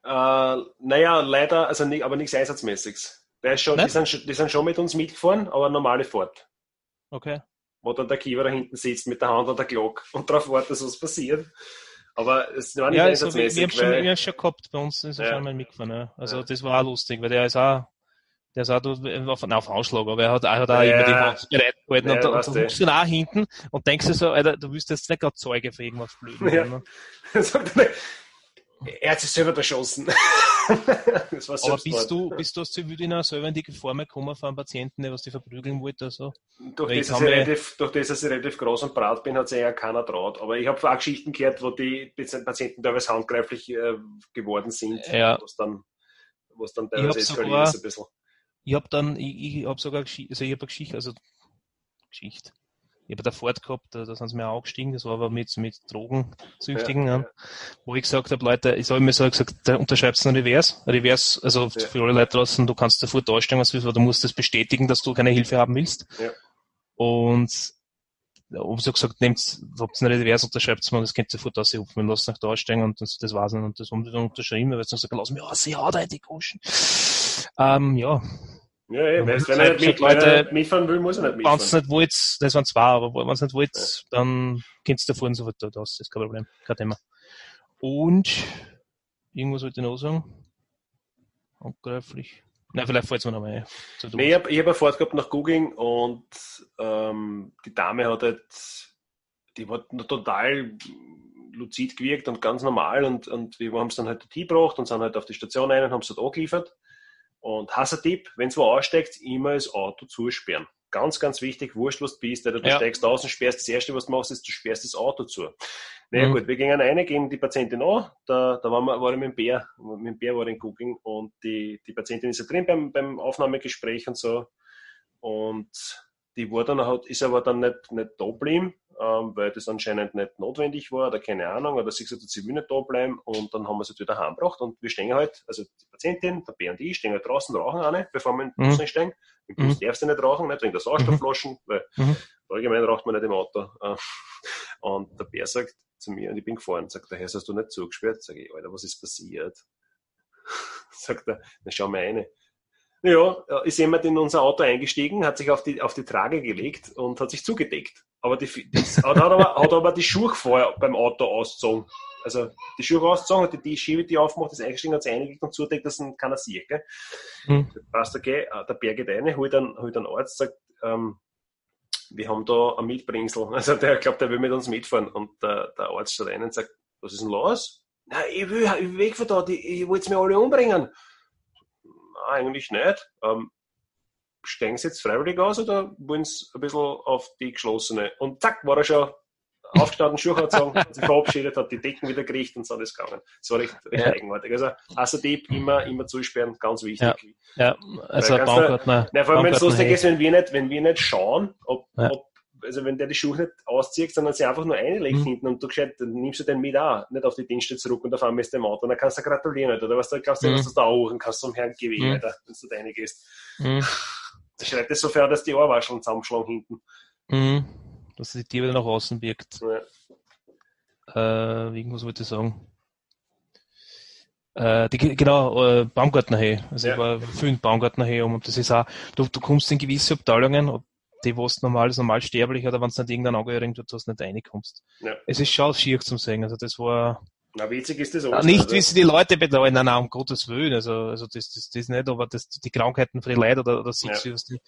Äh, naja, leider, also nicht, aber nichts Einsatzmäßiges. Der ist schon, die, sind, die sind schon mit uns mitgefahren, aber normale Fahrt. Okay wo dann der Kiewer da hinten sitzt mit der Hand an der Glocke (laughs) und darauf wartet, dass was passiert. Aber es war nicht ja, also, wir, wir haben schon, wir haben schon gehabt, bei uns ist er ja. schon mal mitgefahren. Ja. Also ja. das war auch lustig, weil der ist auch, der ist auch auf, auf Anschlag, aber er hat, er hat auch ja. immer die Hand bereit gehalten ja, und, und du guckst ihn auch hinten und denkst dir so, Alter, du wirst jetzt nicht gerade Zeuge für irgendwas blöden. Ja. Ne? (laughs) er hat sich selber erschossen. (laughs) Aber bist du, bist du aus Zivildina selber in die Gefahr gekommen von einem Patienten, der was die verprügeln wollte? Also? Durch, das, dass ich relativ, durch das, dass ich relativ groß und brat bin, hat sich ja keiner traut. Aber ich habe auch Geschichten gehört, wo die Patienten teilweise handgreiflich äh, geworden sind. Ja. Was dann, was dann teilweise eskaliert ist ein bisschen. Ich habe dann, ich, ich habe sogar, also ich habe eine Geschichte, also Geschichte ich habe da Fahrt gehabt, da, da sind sie mir auch gestiegen, das war aber mit, mit Drogensüchtigen, ja, ja. wo ich gesagt habe, Leute, ich habe mir so gesagt, da unterschreibst du ein Revers, Revers, also ja. für alle Leute draußen, du kannst sofort darstellen, was du willst, aber du musst das bestätigen, dass du keine Hilfe haben willst. Und ob sie gesagt, nehmt, habt ihr ein Revers, unterschreibt mal, das könnt ihr sofort aussehen, wir lassen euch darstellen und das, das war's nicht. Und das haben die dann unterschrieben, weil sie dann gesagt, lass mich aus, ja, da die Goschen. Ähm, ja, ja, ja, wenn er nicht mit, Leute, mitfahren will, muss er nicht mitfahren. Wenn es nicht wollt, das waren zwei, aber wenn es nicht wollt, ja. dann könnt ihr da fahren sofort da das ist kein Problem, kein Thema. Und, irgendwas wollte ich noch sagen. Handgreiflich. Nein, vielleicht fällt es mir noch mal ein. Nee, ich habe hab eine Fahrt gehabt nach Googling und ähm, die Dame hat halt, die war total luzid gewirkt und ganz normal und, und wir haben es dann halt dorthin gebracht und sind halt auf die Station ein und haben es dort angeliefert. Und Hassertipp, wenn es wo aussteigt, immer das Auto zusperren. Ganz, ganz wichtig, wurscht, was du bist, du ja. steigst aus und sperrst, das Erste, was du machst, ist, du sperrst das Auto zu. Naja mhm. gut, wir gingen rein, gehen die Patientin an, da, da waren wir, war ich mit dem Bär, mit dem Bär war ich in Cooking und die, die Patientin ist ja drin beim, beim Aufnahmegespräch und so und die war dann, hat, ist aber dann nicht, nicht da geblieben ähm, weil das anscheinend nicht notwendig war oder keine Ahnung, oder sie gesagt hat, sie will nicht da bleiben und dann haben wir sie wieder heimgebracht und wir stehen halt, also die Patientin, der B und ich, stehen halt draußen, rauchen eine, bevor wir in den Bus mhm. einsteigen. Im Bus mhm. darfst du nicht rauchen, nicht wegen der Sauerstoffflaschen, mhm. weil mhm. allgemein raucht man nicht im Auto. Äh, und der Bär sagt zu mir, und ich bin gefahren, sagt, daher hast du nicht zugesperrt, sage ich, Alter, was ist passiert? (laughs) Sagt er, dann schau mal eine. Ja, ist jemand in unser Auto eingestiegen, hat sich auf die, auf die Trage gelegt und hat sich zugedeckt. Aber die, das, (laughs) hat, aber, hat aber die Schuhe vorher beim Auto ausgezogen. Also die Schuhe ausgezogen, hat die, die Schiebe, die aufmacht, ist eingestiegen, hat sich eingelegt und zudeckt, dass ihn keiner sieht. Gell? Hm. Passt okay, der Bär geht rein, holt einen, holt einen Arzt, sagt, ähm, wir haben da ein Mietbringsel. (laughs) Also der glaubt, der will mit uns mitfahren. Und der, der Arzt steht rein und sagt, was ist denn los? Na, ich will, ich will weg von da, die, ich wollte mir alle umbringen eigentlich nicht. Ähm, steigen sie jetzt freiwillig aus oder wollen sie ein bisschen auf die geschlossene? Und zack, war er schon aufgestanden, Schuhe hat sich verabschiedet, hat die Decken wieder gerichtet und so alles gegangen. Das war recht, recht ja. eigenartig. Also, also Dieb immer, immer zusperren, ganz wichtig. Ja, ja. also Baumgartner. Nein, vor allem, wenn es lustig ist, wenn wir nicht, wenn wir nicht schauen, ob, ja. ob also wenn der die Schuhe nicht auszieht, sondern sie einfach nur einlegt mhm. hinten und du gescheit, dann nimmst du den mit auch, nicht auf die Dienste zurück und auf einmal ist der Auto und dann kannst du gratulieren, nicht, oder was du glaubst, du, mhm. dass du da auch und kannst zum Herrn gewählen, mhm. wenn du da reingehst. Mhm. Das schreit das so fair, dass die Ohrwascheln zusammenschlagen hinten. Mhm. Dass die Tier wieder nach außen wirkt. Ja. Äh, irgendwas wollte ich sagen. Äh, die, genau, äh, Baumgartnerhöhe. Also ja. ich war viel Baumgartnerhöhe um und das ist auch, du, du kommst in gewisse Abteilungen, die wo es normal ist, normal sterblich oder wenn es nicht irgendeinen Angehörigen tut, dass du nicht reinkommst. Ja. Es ist schon schier zum Sehen. Also das war. Na, witzig ist das auch. Nicht, also. wie sie die Leute betreuen, nein, nein, um Gottes Willen. Also, also das, das, das nicht, aber das, die Krankheiten für die Leute oder, oder ja. was die,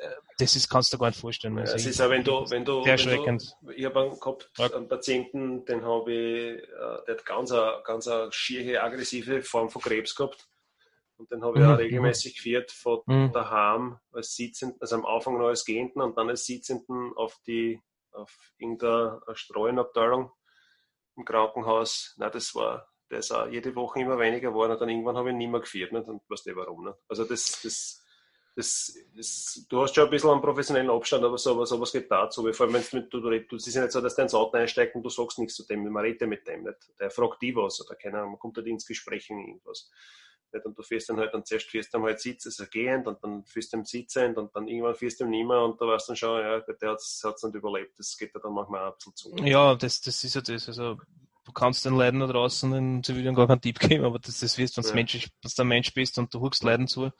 äh, das ist, kannst du gar nicht vorstellen. Also es ist auch, wenn du, wenn du, sehr erschreckend. Du, ich habe einen gehabt, ja. einen Patienten, den habe ich, äh, der hat ganz, eine, ganz eine schiere, aggressive Form von Krebs gehabt. Und den habe ich mhm. auch regelmäßig geführt von mhm. daheim als Sitzenden, also am Anfang noch als Gehenden und dann als Sitzenden auf die, auf irgendeine Streuenabteilung im Krankenhaus. Na, das war, der ist auch jede Woche immer weniger geworden und dann irgendwann habe ich ihn nicht mehr geführt. Nicht? Und weißt du warum. Nicht? Also das, das, das, das, du hast schon ein bisschen einen professionellen Abstand, aber so, sowas geht dazu. Vor allem, wenn du, du, du, du, es ist ja nicht so, dass du ins Auto einsteigst und du sagst nichts zu dem, man redet mit dem nicht. Der fragt die was oder keine Ahnung, man kommt halt ins Gespräch in irgendwas. Nicht? Und du fährst dann halt, und zuerst fährst du halt Sitz, also gehend, und dann fährst du im Sitzend, und dann irgendwann fährst du nicht mehr, und da weißt du dann schon, ja, der hat es nicht überlebt. Das geht ja dann manchmal auch ein bisschen zu. Ja, das, das ist ja das. Also, du kannst den Leiden da draußen in Zivilien gar keinen Tipp geben, aber das, das wirst, wenn ja. du ein Mensch bist und du huckst Leiden zu,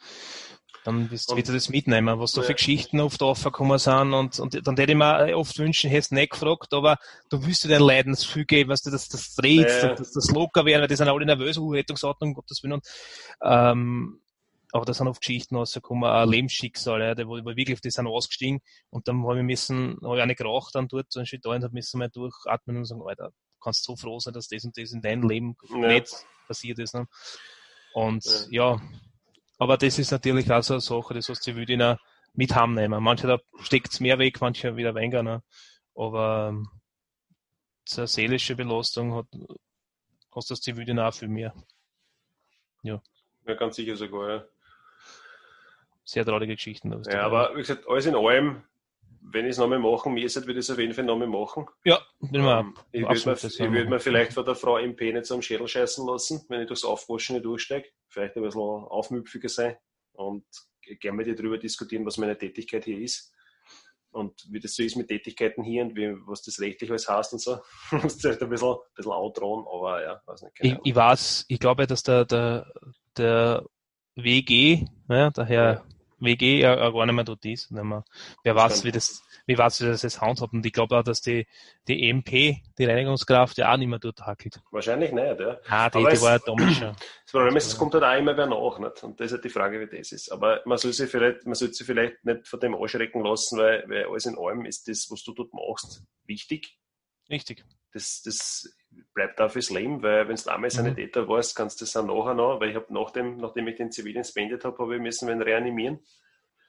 dann wirst du wieder das mitnehmen, was da für Geschichten oft aufgekommen sind und, und dann hätte ich mir oft wünschen, hättest du nicht gefragt, aber du wirst dir dein Leidensgefühl geben, was du das, das dreht, ja. das, das locker weil die sind alle nervös, uh, Rettungsordnung, Gottes Willen und, ähm, aber da sind oft Geschichten rausgekommen, auch Lebensschicksale, ja, wo, wo wirklich, die sind ausgestiegen und dann haben wir müssen, habe ich auch nicht geraucht dann dort, ein Schritt da und müssen wir durchatmen und sagen, Alter, du kannst so froh sein, dass das und das in deinem Leben ja. nicht passiert ist. Ne? Und ja. ja aber das ist natürlich auch so eine Sache, das heißt, sie würde ihn auch mit heimnehmen. Manche da steckt es mehr weg, manche wieder weniger. Ne? Aber ähm, zur seelische Belastung hat, hast das Zivil auch viel mehr. Ja. Ja, ganz sicher sogar, ja. Sehr traurige Geschichten. Ja, aber wie gesagt, alles in allem wenn ich es nochmal machen müsste, würde ich es auf jeden Fall nochmal machen. Ja, bin ähm, ich würde mir, würd vielleicht von der Frau MP nicht so am Schädel scheißen lassen, wenn ich durchs Aufwaschen nicht durchsteige. Vielleicht ein bisschen aufmüpfiger sein und gerne mit dir darüber diskutieren, was meine Tätigkeit hier ist. Und wie das so ist mit Tätigkeiten hier und wie, was das rechtlich alles heißt und so. (laughs) das ist vielleicht ein bisschen, ein bisschen outdrohen, aber ja, weiß nicht. Ich, ich weiß, ich glaube, dass der, der, der WG, ja, der Herr ja WG ja gar nicht mehr dort ist. Nicht mehr. Wer weiß, wie das, wie weiß, wie das jetzt handhabt. Und ich glaube auch, dass die, die EMP, die Reinigungskraft, ja auch nicht mehr dort hackelt. Wahrscheinlich nicht, ja. Ah, die, die war ja damals schon. (clears throat) Das Problem ist, es kommt halt auch immer wer nach, nicht? Und das ist halt die Frage, wie das ist. Aber man soll sich vielleicht, man sollte sich vielleicht nicht von dem anschrecken lassen, weil, weil alles in allem ist das, was du dort machst, wichtig. Richtig. Das, das bleibt auch fürs Leben, weil wenn du Sanitäter mhm. warst, kannst du das auch nachher noch, weil ich habe nach dem, nachdem ich den Zivildienst beendet habe, habe ich müssen ihn reanimieren.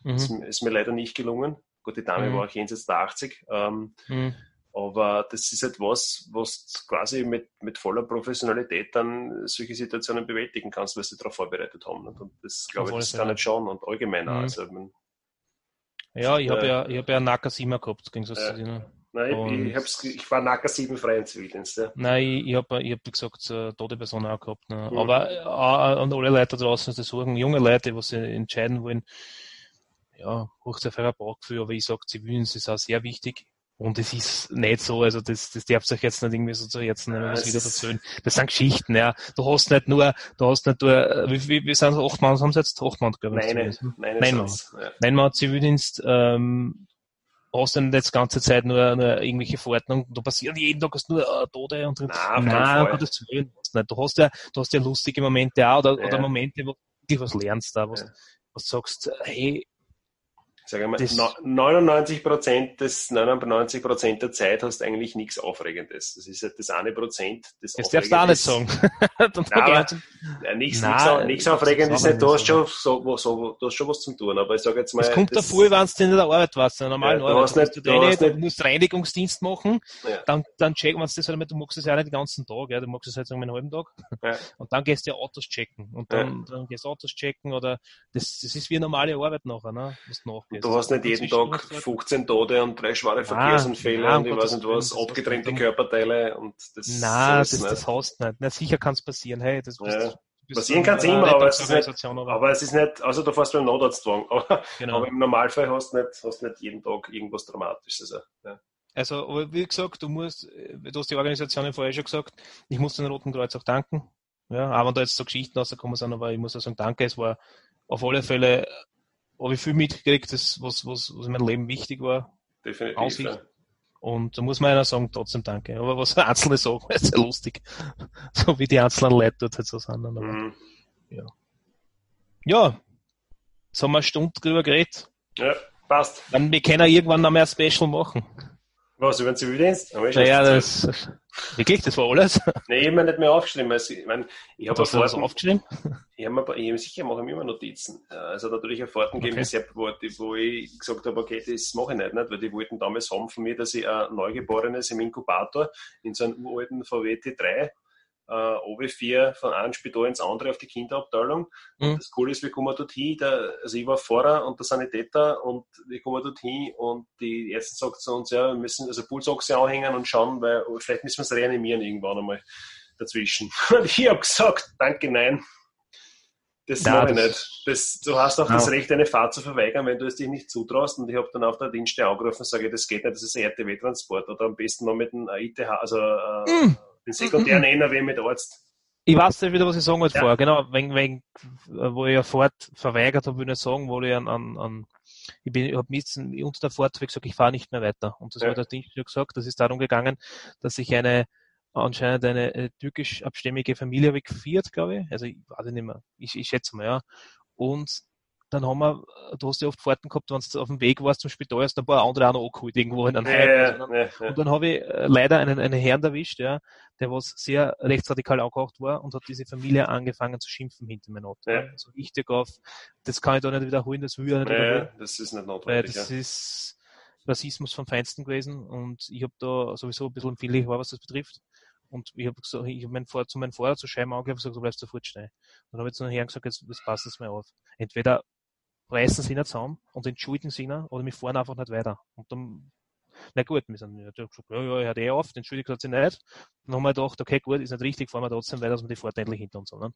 Mhm. Ist, ist, mir leider nicht gelungen. Gut, die Dame mhm. war auch jenseits der 80. Ähm, mhm. Aber das ist etwas, halt was quasi mit, mit voller Professionalität dann solche Situationen bewältigen kannst, weil sie darauf vorbereitet haben. Und das glaube ich, das kann nicht schauen und allgemein auch. Mhm. Also, man, ja, ich habe ja, ich hab ja einen Naka 7 gehabt, ging so äh, Nein, ich, hab's, ich war Naka 7 frei im Zivildienst. Ja. Nein, ich, habe, ich hab, gesagt, tote Personen auch gehabt. Ne? Mhm. Aber äh, an alle Leute draußen, die suchen, junge Leute, die sich entscheiden wollen, ja, hoch sehr fairer Bauchgefühl, aber ich sage, Zivildienst ist auch sehr wichtig Und es ist nicht so, also das, das darf sich jetzt nicht irgendwie so zu Herzen nehmen, was wieder erzählen. Das sind Geschichten, ja. Du hast nicht nur, du hast nicht nur, äh, wie, wie, wie sind es, acht Mann, haben sie jetzt acht Mann, glaube ich. Nein, ne? nein, Nein, sonst, ja. Nein, man hat Zivildienst, ähm, hast du nicht jetzt die ganze Zeit nur, nur irgendwelche Verordnungen, da passieren jeden Tag hast du nur äh, Tote und Nein, Nein, um Gottes Willen, du hast ja, du hast ja lustige Momente auch, oder, Ja. oder Momente, wo du wirklich was lernst, da, wo Ja. was sagst, hey, Sag mal, Das- no- 99 Prozent des 99 Prozent der Zeit hast du eigentlich nichts Aufregendes. Das ist halt das eine Prozent. Das, das darfst du auch nicht sagen. (laughs) Nein, Ja, nichts, Nein, nichts, Aufregendes nicht. Du hast schon, so, so, du hast schon was zum tun. Aber ich sage jetzt mal. Es kommt das- davor, wenn du in der Arbeit warst, in der normalen Ja, du Arbeit. hast nicht- du, du deine, hast du nicht- musst Reinigungsdienst machen, Ja. dann, dann checken wir das halt du magst es ja nicht den ganzen Tag, ja, du magst es halt wir einen halben Tag. Ja. (laughs) Und dann gehst du ja Autos checken. Und dann, dann gehst du Autos checken oder das, das ist wie normale Arbeit nachher, ne? Was du nachgehst. Du hast nicht jeden Tag hast du halt- 15 Tote und drei schwere Verkehrsunfälle nein, und ich weiß nicht was, abgetrennte Körperteile und das Nein, das, ist das nicht. hast du nicht. Na, sicher kann es passieren. Hey, das Ja. bist Passieren kann's eine immer, aber es ist nicht- aber, es ist nicht, also du fährst beim Notarztwagen, aber, genau. aber im Normalfall hast du nicht, hast nicht jeden Tag irgendwas Dramatisches. Also, ja. Also, aber wie gesagt, du musst, du hast die Organisation vorher schon gesagt, ich muss den Roten Kreuz auch danken. Ja, auch wenn da jetzt so Geschichten rausgekommen sind, aber ich muss auch sagen, danke, es war auf alle Fälle, habe ich viel mitgekriegt, das, was, was, was in meinem Leben wichtig war. Definitiv. Aussicht. Ja. Und da muss man einer sagen, trotzdem danke. Aber was (laughs) Einzelne sagen, ist sehr lustig. (laughs) So wie die einzelnen Leute dort halt so sind. Aber, Mhm. Ja, jetzt haben wir eine Stunde drüber geredet. ja, passt. Dann, wir können irgendwann noch mehr Special machen. Was, über den Zivildienst? Naja, das, wirklich, das war alles. (laughs) Nee, ich habe mir nicht mehr aufgeschrieben. Also, ich meine, ich habe Hast du das aufgeschrieben? ich habe mir, ich habe sicher mache ich mir immer Notizen. Äh, Also natürlich eine Fahrten gegeben, Okay. wo, wo ich gesagt habe, okay, das mache ich nicht, nicht, weil die wollten damals haben von mir, dass ich ein Neugeborenes im Inkubator in so einem uralten VW T3 äh, OW4 von einem Spital ins andere auf die Kinderabteilung. Mhm. Das Coole ist, wir kommen dort hin, der, also ich war Fahrer und der Sanitäter und wir kommen dort hin und die Ärzte sagt zu uns, ja, wir müssen also Pulsochse anhängen und schauen, weil vielleicht müssen wir es reanimieren irgendwann einmal dazwischen. (laughs) Und ich habe gesagt, danke, nein. Das Ja, mache ich nicht. Das, du hast auch Ja. das Recht, eine Fahrt zu verweigern, wenn du es dich nicht zutraust. Und ich habe dann auf der Dienststelle angerufen und sage, das geht nicht, das ist ein RTW-Transport. Oder am besten noch mit einem ITH, also äh, Mm. Den sekundären NRW mit Arzt. Ich weiß nicht wieder, was ich sagen wollte Ja. vorher. Genau, wegen, wegen, wo ich ja Fahrt verweigert habe, will ich sagen, wo ich an, an, an ich bin, ich habe missen, unter der Fahrt ich gesagt, ich fahre nicht mehr weiter. Und das Ja. hat der schon gesagt, das ist darum gegangen, dass sich eine, anscheinend eine äh, türkisch abstämmige Familie habe ich geführt, glaube ich. Also ich weiß nicht mehr. Ich, ich schätze mal, ja. Und dann haben wir, du hast ja oft Fahrten gehabt, wenn du auf dem Weg warst zum Spital, hast du ein paar andere auch noch angeholt, irgendwo in einem Heim. ja, Also, ja, ja. und dann habe ich äh, leider einen, einen Herrn erwischt, ja, der was sehr rechtsradikal angehaucht war und hat diese Familie angefangen zu schimpfen hinter meinem Auto. Ja. So richtig auf, das kann ich da nicht wiederholen, das will ich nicht wiederholen, das ist nicht weil notwendig. das Ja. ist Rassismus vom Feinsten gewesen und ich habe da sowieso ein bisschen empfindlich war, was das betrifft. Und ich habe gesagt, ich habe mein Fahrrad zu meinem Fahrer zu Scheiben angelegt und gesagt, du bleibst sofort stehen. Und dann habe ich zu einem Herrn gesagt, jetzt, jetzt passt es mir auf. Entweder reißen sie ihn zusammen und entschuldigen sie ihn oder wir fahren einfach nicht weiter. Und dann, na gut, wir sind, hat gesagt, ja, ja, hat eh auf, entschuldigt hat sie nicht. Dann haben wir gedacht, okay, gut, ist nicht richtig, fahren wir trotzdem weiter, dass wir die Fahrt endlich hinter uns haben. Ne?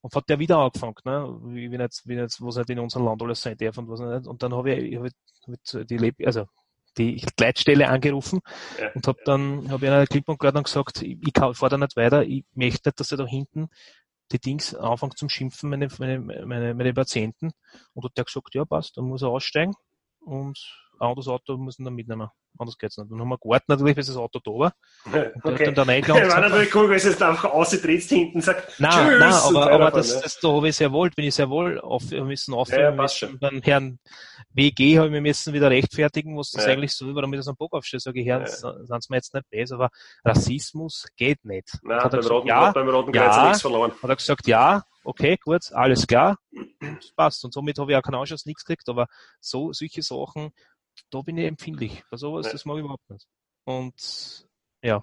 Und hat der wieder angefangen, ne? wie, wie, nicht, wie nicht, was halt in unserem Land alles sein darf und was nicht. Und dann habe ich, ich hab mit die Leb also die Leitstelle angerufen Ja. und habe dann habe ich einer klipp und klar dann gesagt, ich, ich fahre da nicht weiter, ich möchte nicht, dass er da hinten die Dings anfangen zum Schimpfen, meine, meine, meine, meine Patienten. Und hat der gesagt, ja passt, dann muss er aussteigen und anderes Auto müssen dann mitnehmen. Anders geht's nicht. Dann haben wir gewartet natürlich, bis das Auto da war. Und der Okay. dann da Ja, reingegangen und war natürlich cool, wenn du jetzt einfach austrittst hinten und sagst, Nein, Tschüss, nein, aber, aber das, ne? das da habe ich sehr wohl, bin ich sehr wohl auf, wir müssen aufhören, Ja, ja, müssen beim Herrn WG habe ich mir müssen wieder rechtfertigen, was das Ja. eigentlich so, warum ich das am Bock aufstehe, sage ich, Herrn, Ja. sind mir jetzt nicht besser, aber Rassismus geht nicht. Nein, hat beim gesagt, Roten, ja, beim Roten ja. Kreuz hat nichts verloren. hat er gesagt, ja, okay, gut, alles klar, passt. Und somit habe ich auch keinen Ausschuss nichts gekriegt, aber so, solche Sachen, da bin ich empfindlich. Bei sowas, Ja. das mag ich überhaupt nicht. Und, ja.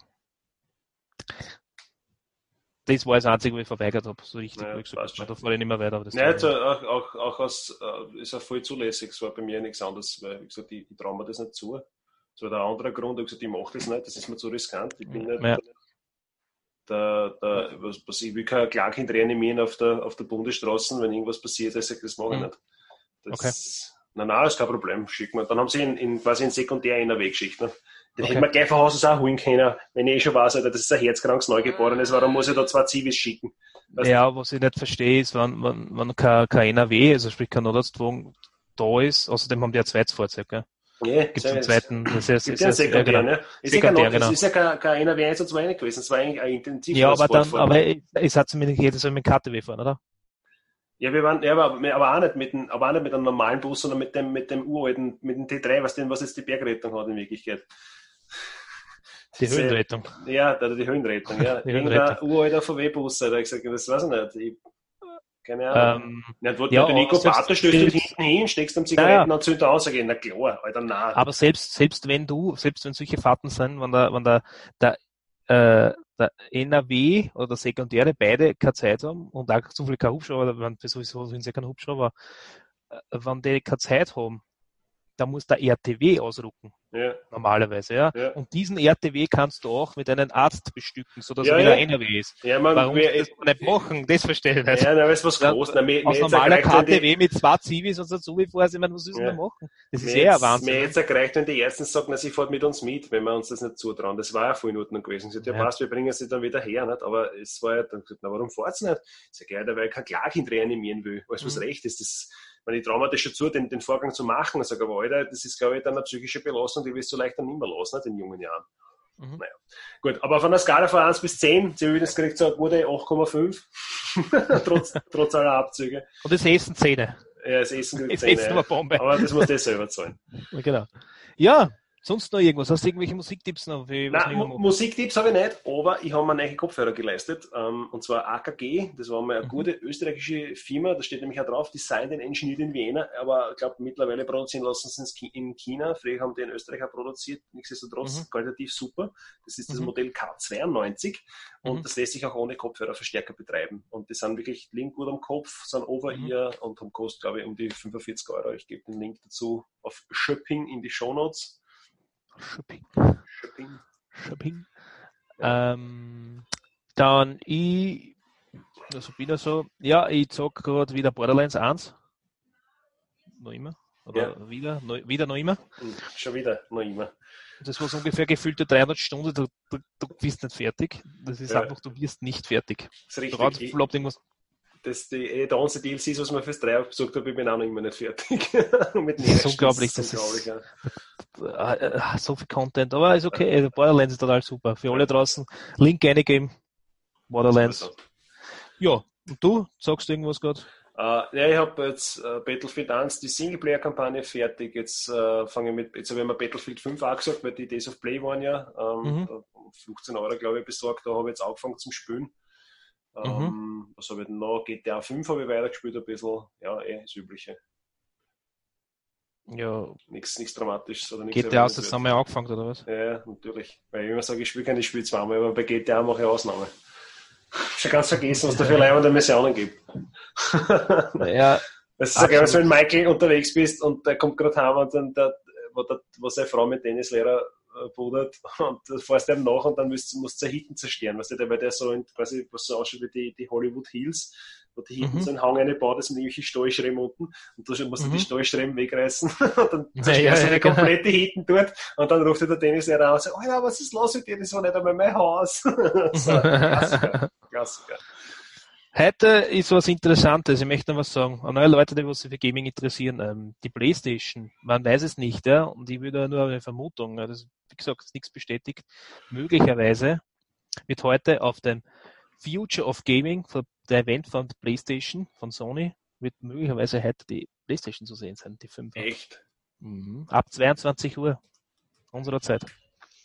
Das war das Einzige, was ich verweigert habe, so richtig, Ja, wo ich gesagt da fahre ich nicht mehr weiter. Aber das Ja, also auch, auch, auch aus, äh, ist auch voll zulässig. Es war bei mir nichts anderes, weil, wie gesagt, ich, ich traue mir das nicht zu. Das war der andere Grund, ich gesagt, ich mache das nicht, das ist mir zu riskant. Ich bin nicht Ja. der, der, was, was, ich will kein Kleinkind reanimieren auf der, auf der Bundesstraße, wenn irgendwas passiert, ich sage, das mache ich Mhm. nicht. Das, Na, na, ist kein Problem, schick mir. Dann haben sie in, in quasi in sekundär NRW geschickt. Ne? Den okay. hätten wir gleich von Haus aus auch holen können, wenn ich eh schon weiß, Alter, das ist ein herzkrankes Neugeborenes, warum muss ich da zwei Zivis schicken? Weißt ja, was ich nicht verstehe, ist, wenn, wenn, wenn kein, kein NRW, also sprich kein Notarztwagen da ist, außerdem haben die ein zweites Fahrzeug, gell? Ja, gibt es einen zweiten, das ist, ist, ist, ja sekundär, ne? Ist sekundär, ja, genau. ist ja kein, kein NRW 1 und 2 gewesen, es war eigentlich ein intensiv. Ja, aber dann, aber ich, ich hatte zumindest jedes Mal mit dem KTW fahren, oder? Ja, wir waren, ja, aber, aber auch nicht mit dem, aber auch nicht mit einem normalen Bus, sondern mit dem, mit dem uralten, mit dem T3, was denn, was jetzt die Bergrettung hat in Wirklichkeit. Die Höhenrettung. Ja, die Höhenrettung, ja. (laughs) Die Höhenrettung. uralter VW-Bus, da ich gesagt, das weiß ich nicht. Ich, keine Ahnung. Ähm, ja, wo, ja, der Nico Pater stößt du hinten hin, steckst am Zigarettenanzünder ja. ausgehen. Na klar, Alter, nein. Aber selbst, selbst wenn du, selbst wenn solche Fahrten sind, wenn der, wenn der, der, äh, der NRW oder der Sekundäre beide keine Zeit haben und auch so viel kein Hubschrauber, wenn sowieso sind sie kein Hubschrauber, äh, wenn die keine Zeit haben, da muss der RTW ausrucken. Ja. Normalerweise, ja. ja. Und diesen RTW kannst du auch mit einem Arzt bestücken, sodass ja, er wieder ja. NRW ist. Ja, man, Warum wir, das nicht machen, das verstehen wir. Ja, na, ist was groß. Na, mir, aus normaler KTW mit zwei Zivis und so wie vorher, ich meine, was müssen wir machen? Das ist eher Wahnsinn. Mir jetzt erreicht, wenn die Ersten sagen, na, sie fährt mit uns mit, wenn wir uns das nicht zutrauen. Das war ja vor Minuten gewesen. Sie hat ja, passt, wir bringen sie dann wieder her, nicht? Aber es war ja dann gesagt, na, warum fährt sie nicht? Ich sage, ja, weil ich kein Klagkind reanimieren will, alles was mhm. recht ist. Das, wenn ich traue mir das schon zu, den, den Vorgang zu machen. Sage, aber Alter, das ist, glaube ich, dann eine psychische Belastung, die wirst du leicht dann nicht mehr los, nicht, in jungen Jahren. Mhm. Naja. Gut, aber von der Skala von 1 bis 10, sie das kriegt so eine gute 8,5. (laughs) trotz, trotz aller Abzüge. Und das Essen Zähne. Ja, das Essen kriegt 10. Ja. Aber das muss das selber zahlen. Genau. Ja, Sonst noch irgendwas? Hast du irgendwelche Musiktipps noch? Nein, Musiktipps habe ich nicht, aber ich habe mir neue Kopfhörer geleistet. Ähm, und zwar AKG, das war mal eine mhm. gute österreichische Firma, da steht nämlich auch drauf, Designed and Engineered in Vienna, aber ich glaube mittlerweile produzieren lassen sie es in China. Früher haben die in Österreich auch produziert, nichtsdestotrotz mhm. qualitativ super. Das ist das mhm. Modell K92 und mhm. das lässt sich auch ohne Kopfhörerverstärker betreiben. Und die sind wirklich link gut am Kopf, sind over-ear mhm. und haben kostet, glaube ich, um die 45 Euro. Ich gebe den Link dazu auf Shopping in die Show Notes. Shopping. Shopping. Shopping. Ähm, dann ich, also bin ich so, ja, ich zog gerade wieder Borderlands 1. Noch immer. Oder ja. wieder, noch, wieder noch immer. Hm, schon wieder, noch immer. Das war so ungefähr gefühlte 300 Stunden, du, du, du bist nicht fertig. Das ist ja. einfach, du wirst nicht fertig. Das ist richtig. Du das die, eh, der ganze DLCs, was man fürs 3 besucht habe, ich bin auch noch immer nicht fertig. (laughs) das ist unglaublich, das ist, unglaublich, ja. Äh, äh, so viel Content, aber ist okay, also Borderlands ist total super. Für alle draußen, Link eingeben, Borderlands. Ja, und du, sagst du irgendwas gerade? Uh, ja, ich habe jetzt uh, Battlefield 1 die Singleplayer-Kampagne fertig. Jetzt uh, fange ich mit, jetzt habe ich mir Battlefield 5 auch gesagt, weil die Days of Play waren ja. Ähm, mhm. 15 Euro, glaube ich, besorgt. Da habe ich jetzt angefangen zum Spielen. Mhm. Ähm, was habe ich denn noch? GTA 5 habe ich weitergespielt ein bisschen. Ja, eh, das Übliche. Ja. Nichts, nichts Dramatisches. Oder nichts GTA hast du zusammen angefangen, oder was? Ja, natürlich. Weil ich immer sage, ich spiele keine Spiel zweimal, aber bei GTA mache ich Ausnahme. (laughs) Schon ganz vergessen, was da für leibende Missionen gibt. (laughs) Naja. Das ist ja geil, wenn Michael unterwegs bist und der kommt gerade heim und dann der, wo, der, wo seine Frau mit Tennislehrer bodert und (laughs) du fährst dem nach und dann musst, musst du Hitten zerstören, weißt du, weil der so in, quasi, was so ausschaut wie die, die Hollywood Hills, wo die hinten mhm. so einen Hang reinbaut, das mit irgendwelchen Stallschremmen unten und du musst mhm. die Stallschremmen wegreißen (laughs) und dann zerstörst du ja, ja, genau. komplette Hitten dort und dann ruft der Dennis Lehrer und sagt, Alter, was ist los mit dir, das war nicht einmal mein Haus. (laughs) so, Klassiker. Klassiker. Heute ist was Interessantes. Ich möchte noch was sagen. An neue Leute, die sich für Gaming interessieren. Ähm, die Playstation, man weiß es nicht, ja. Und ich würde nur eine Vermutung, das, wie gesagt, ist nichts bestätigt. Möglicherweise wird heute auf dem Future of Gaming, der Event von der Playstation, von Sony, wird möglicherweise heute die Playstation zu sehen sein, die 5. Echt? Mhm. Ab 22 Uhr unserer Zeit.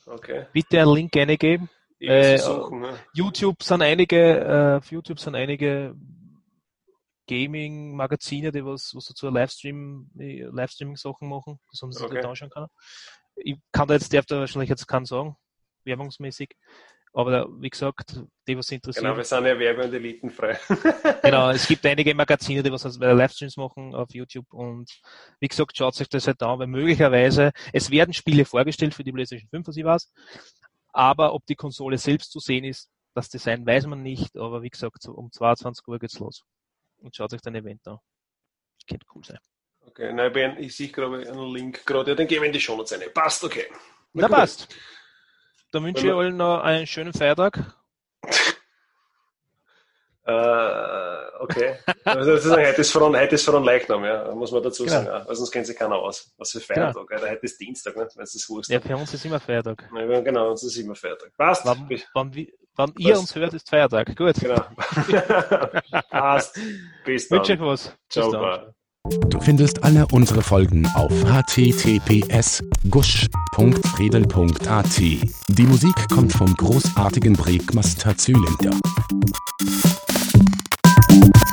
Okay. Bitte einen Link eingeben äh, suchen, ne? YouTube sind einige, äh, auf YouTube sind einige Gaming-Magazine, die was, was dazu Livestream, Livestreaming-Sachen machen. Das haben sie okay. sich anschauen können. Ich kann da jetzt, darf da wahrscheinlich jetzt keinen sagen, werbungsmäßig. Aber wie gesagt, die, was interessiert. Genau, wir sind ja werbe- und elitenfrei. (laughs) genau, es gibt einige Magazine, die was also Livestreams machen auf YouTube und wie gesagt, schaut sich das halt an, weil möglicherweise, es werden Spiele vorgestellt für die PlayStation 5, was ich weiß, aber ob die Konsole selbst zu sehen ist, das Design weiß man nicht, aber wie gesagt, um 22 Uhr geht's los. Und schaut euch dein Event an. Könnte cool sein. Okay, nein, Ben, ich sehe gerade einen Link gerade. Ja, den gebe ich in die Show rein. Passt, okay. Na, gut. passt. Dann wünsche ich allen noch einen schönen Feiertag. (laughs) Äh, okay. Also, das ist, heute ist Fron, heute ist Fron Leichnam, ja, muss man dazu Genau. sagen. Ja. Weil sonst kennt sich keiner aus. Was für Feiertag, ja. Heute ist Dienstag, ne? wenn es das Wurst Ja, für uns ist immer Feiertag. Ja, genau, uns ist immer Feiertag. Passt. Wann, wann, wann ihr uns hört, ist Feiertag. Gut. Genau. (laughs) Passt. Bis Wünsche euch dann. was. Bis Ciao, dann. bye. Du findest alle unsere Folgen auf https gusch.redel.at. Die Musik kommt vom großartigen Breakmaster Zylinder.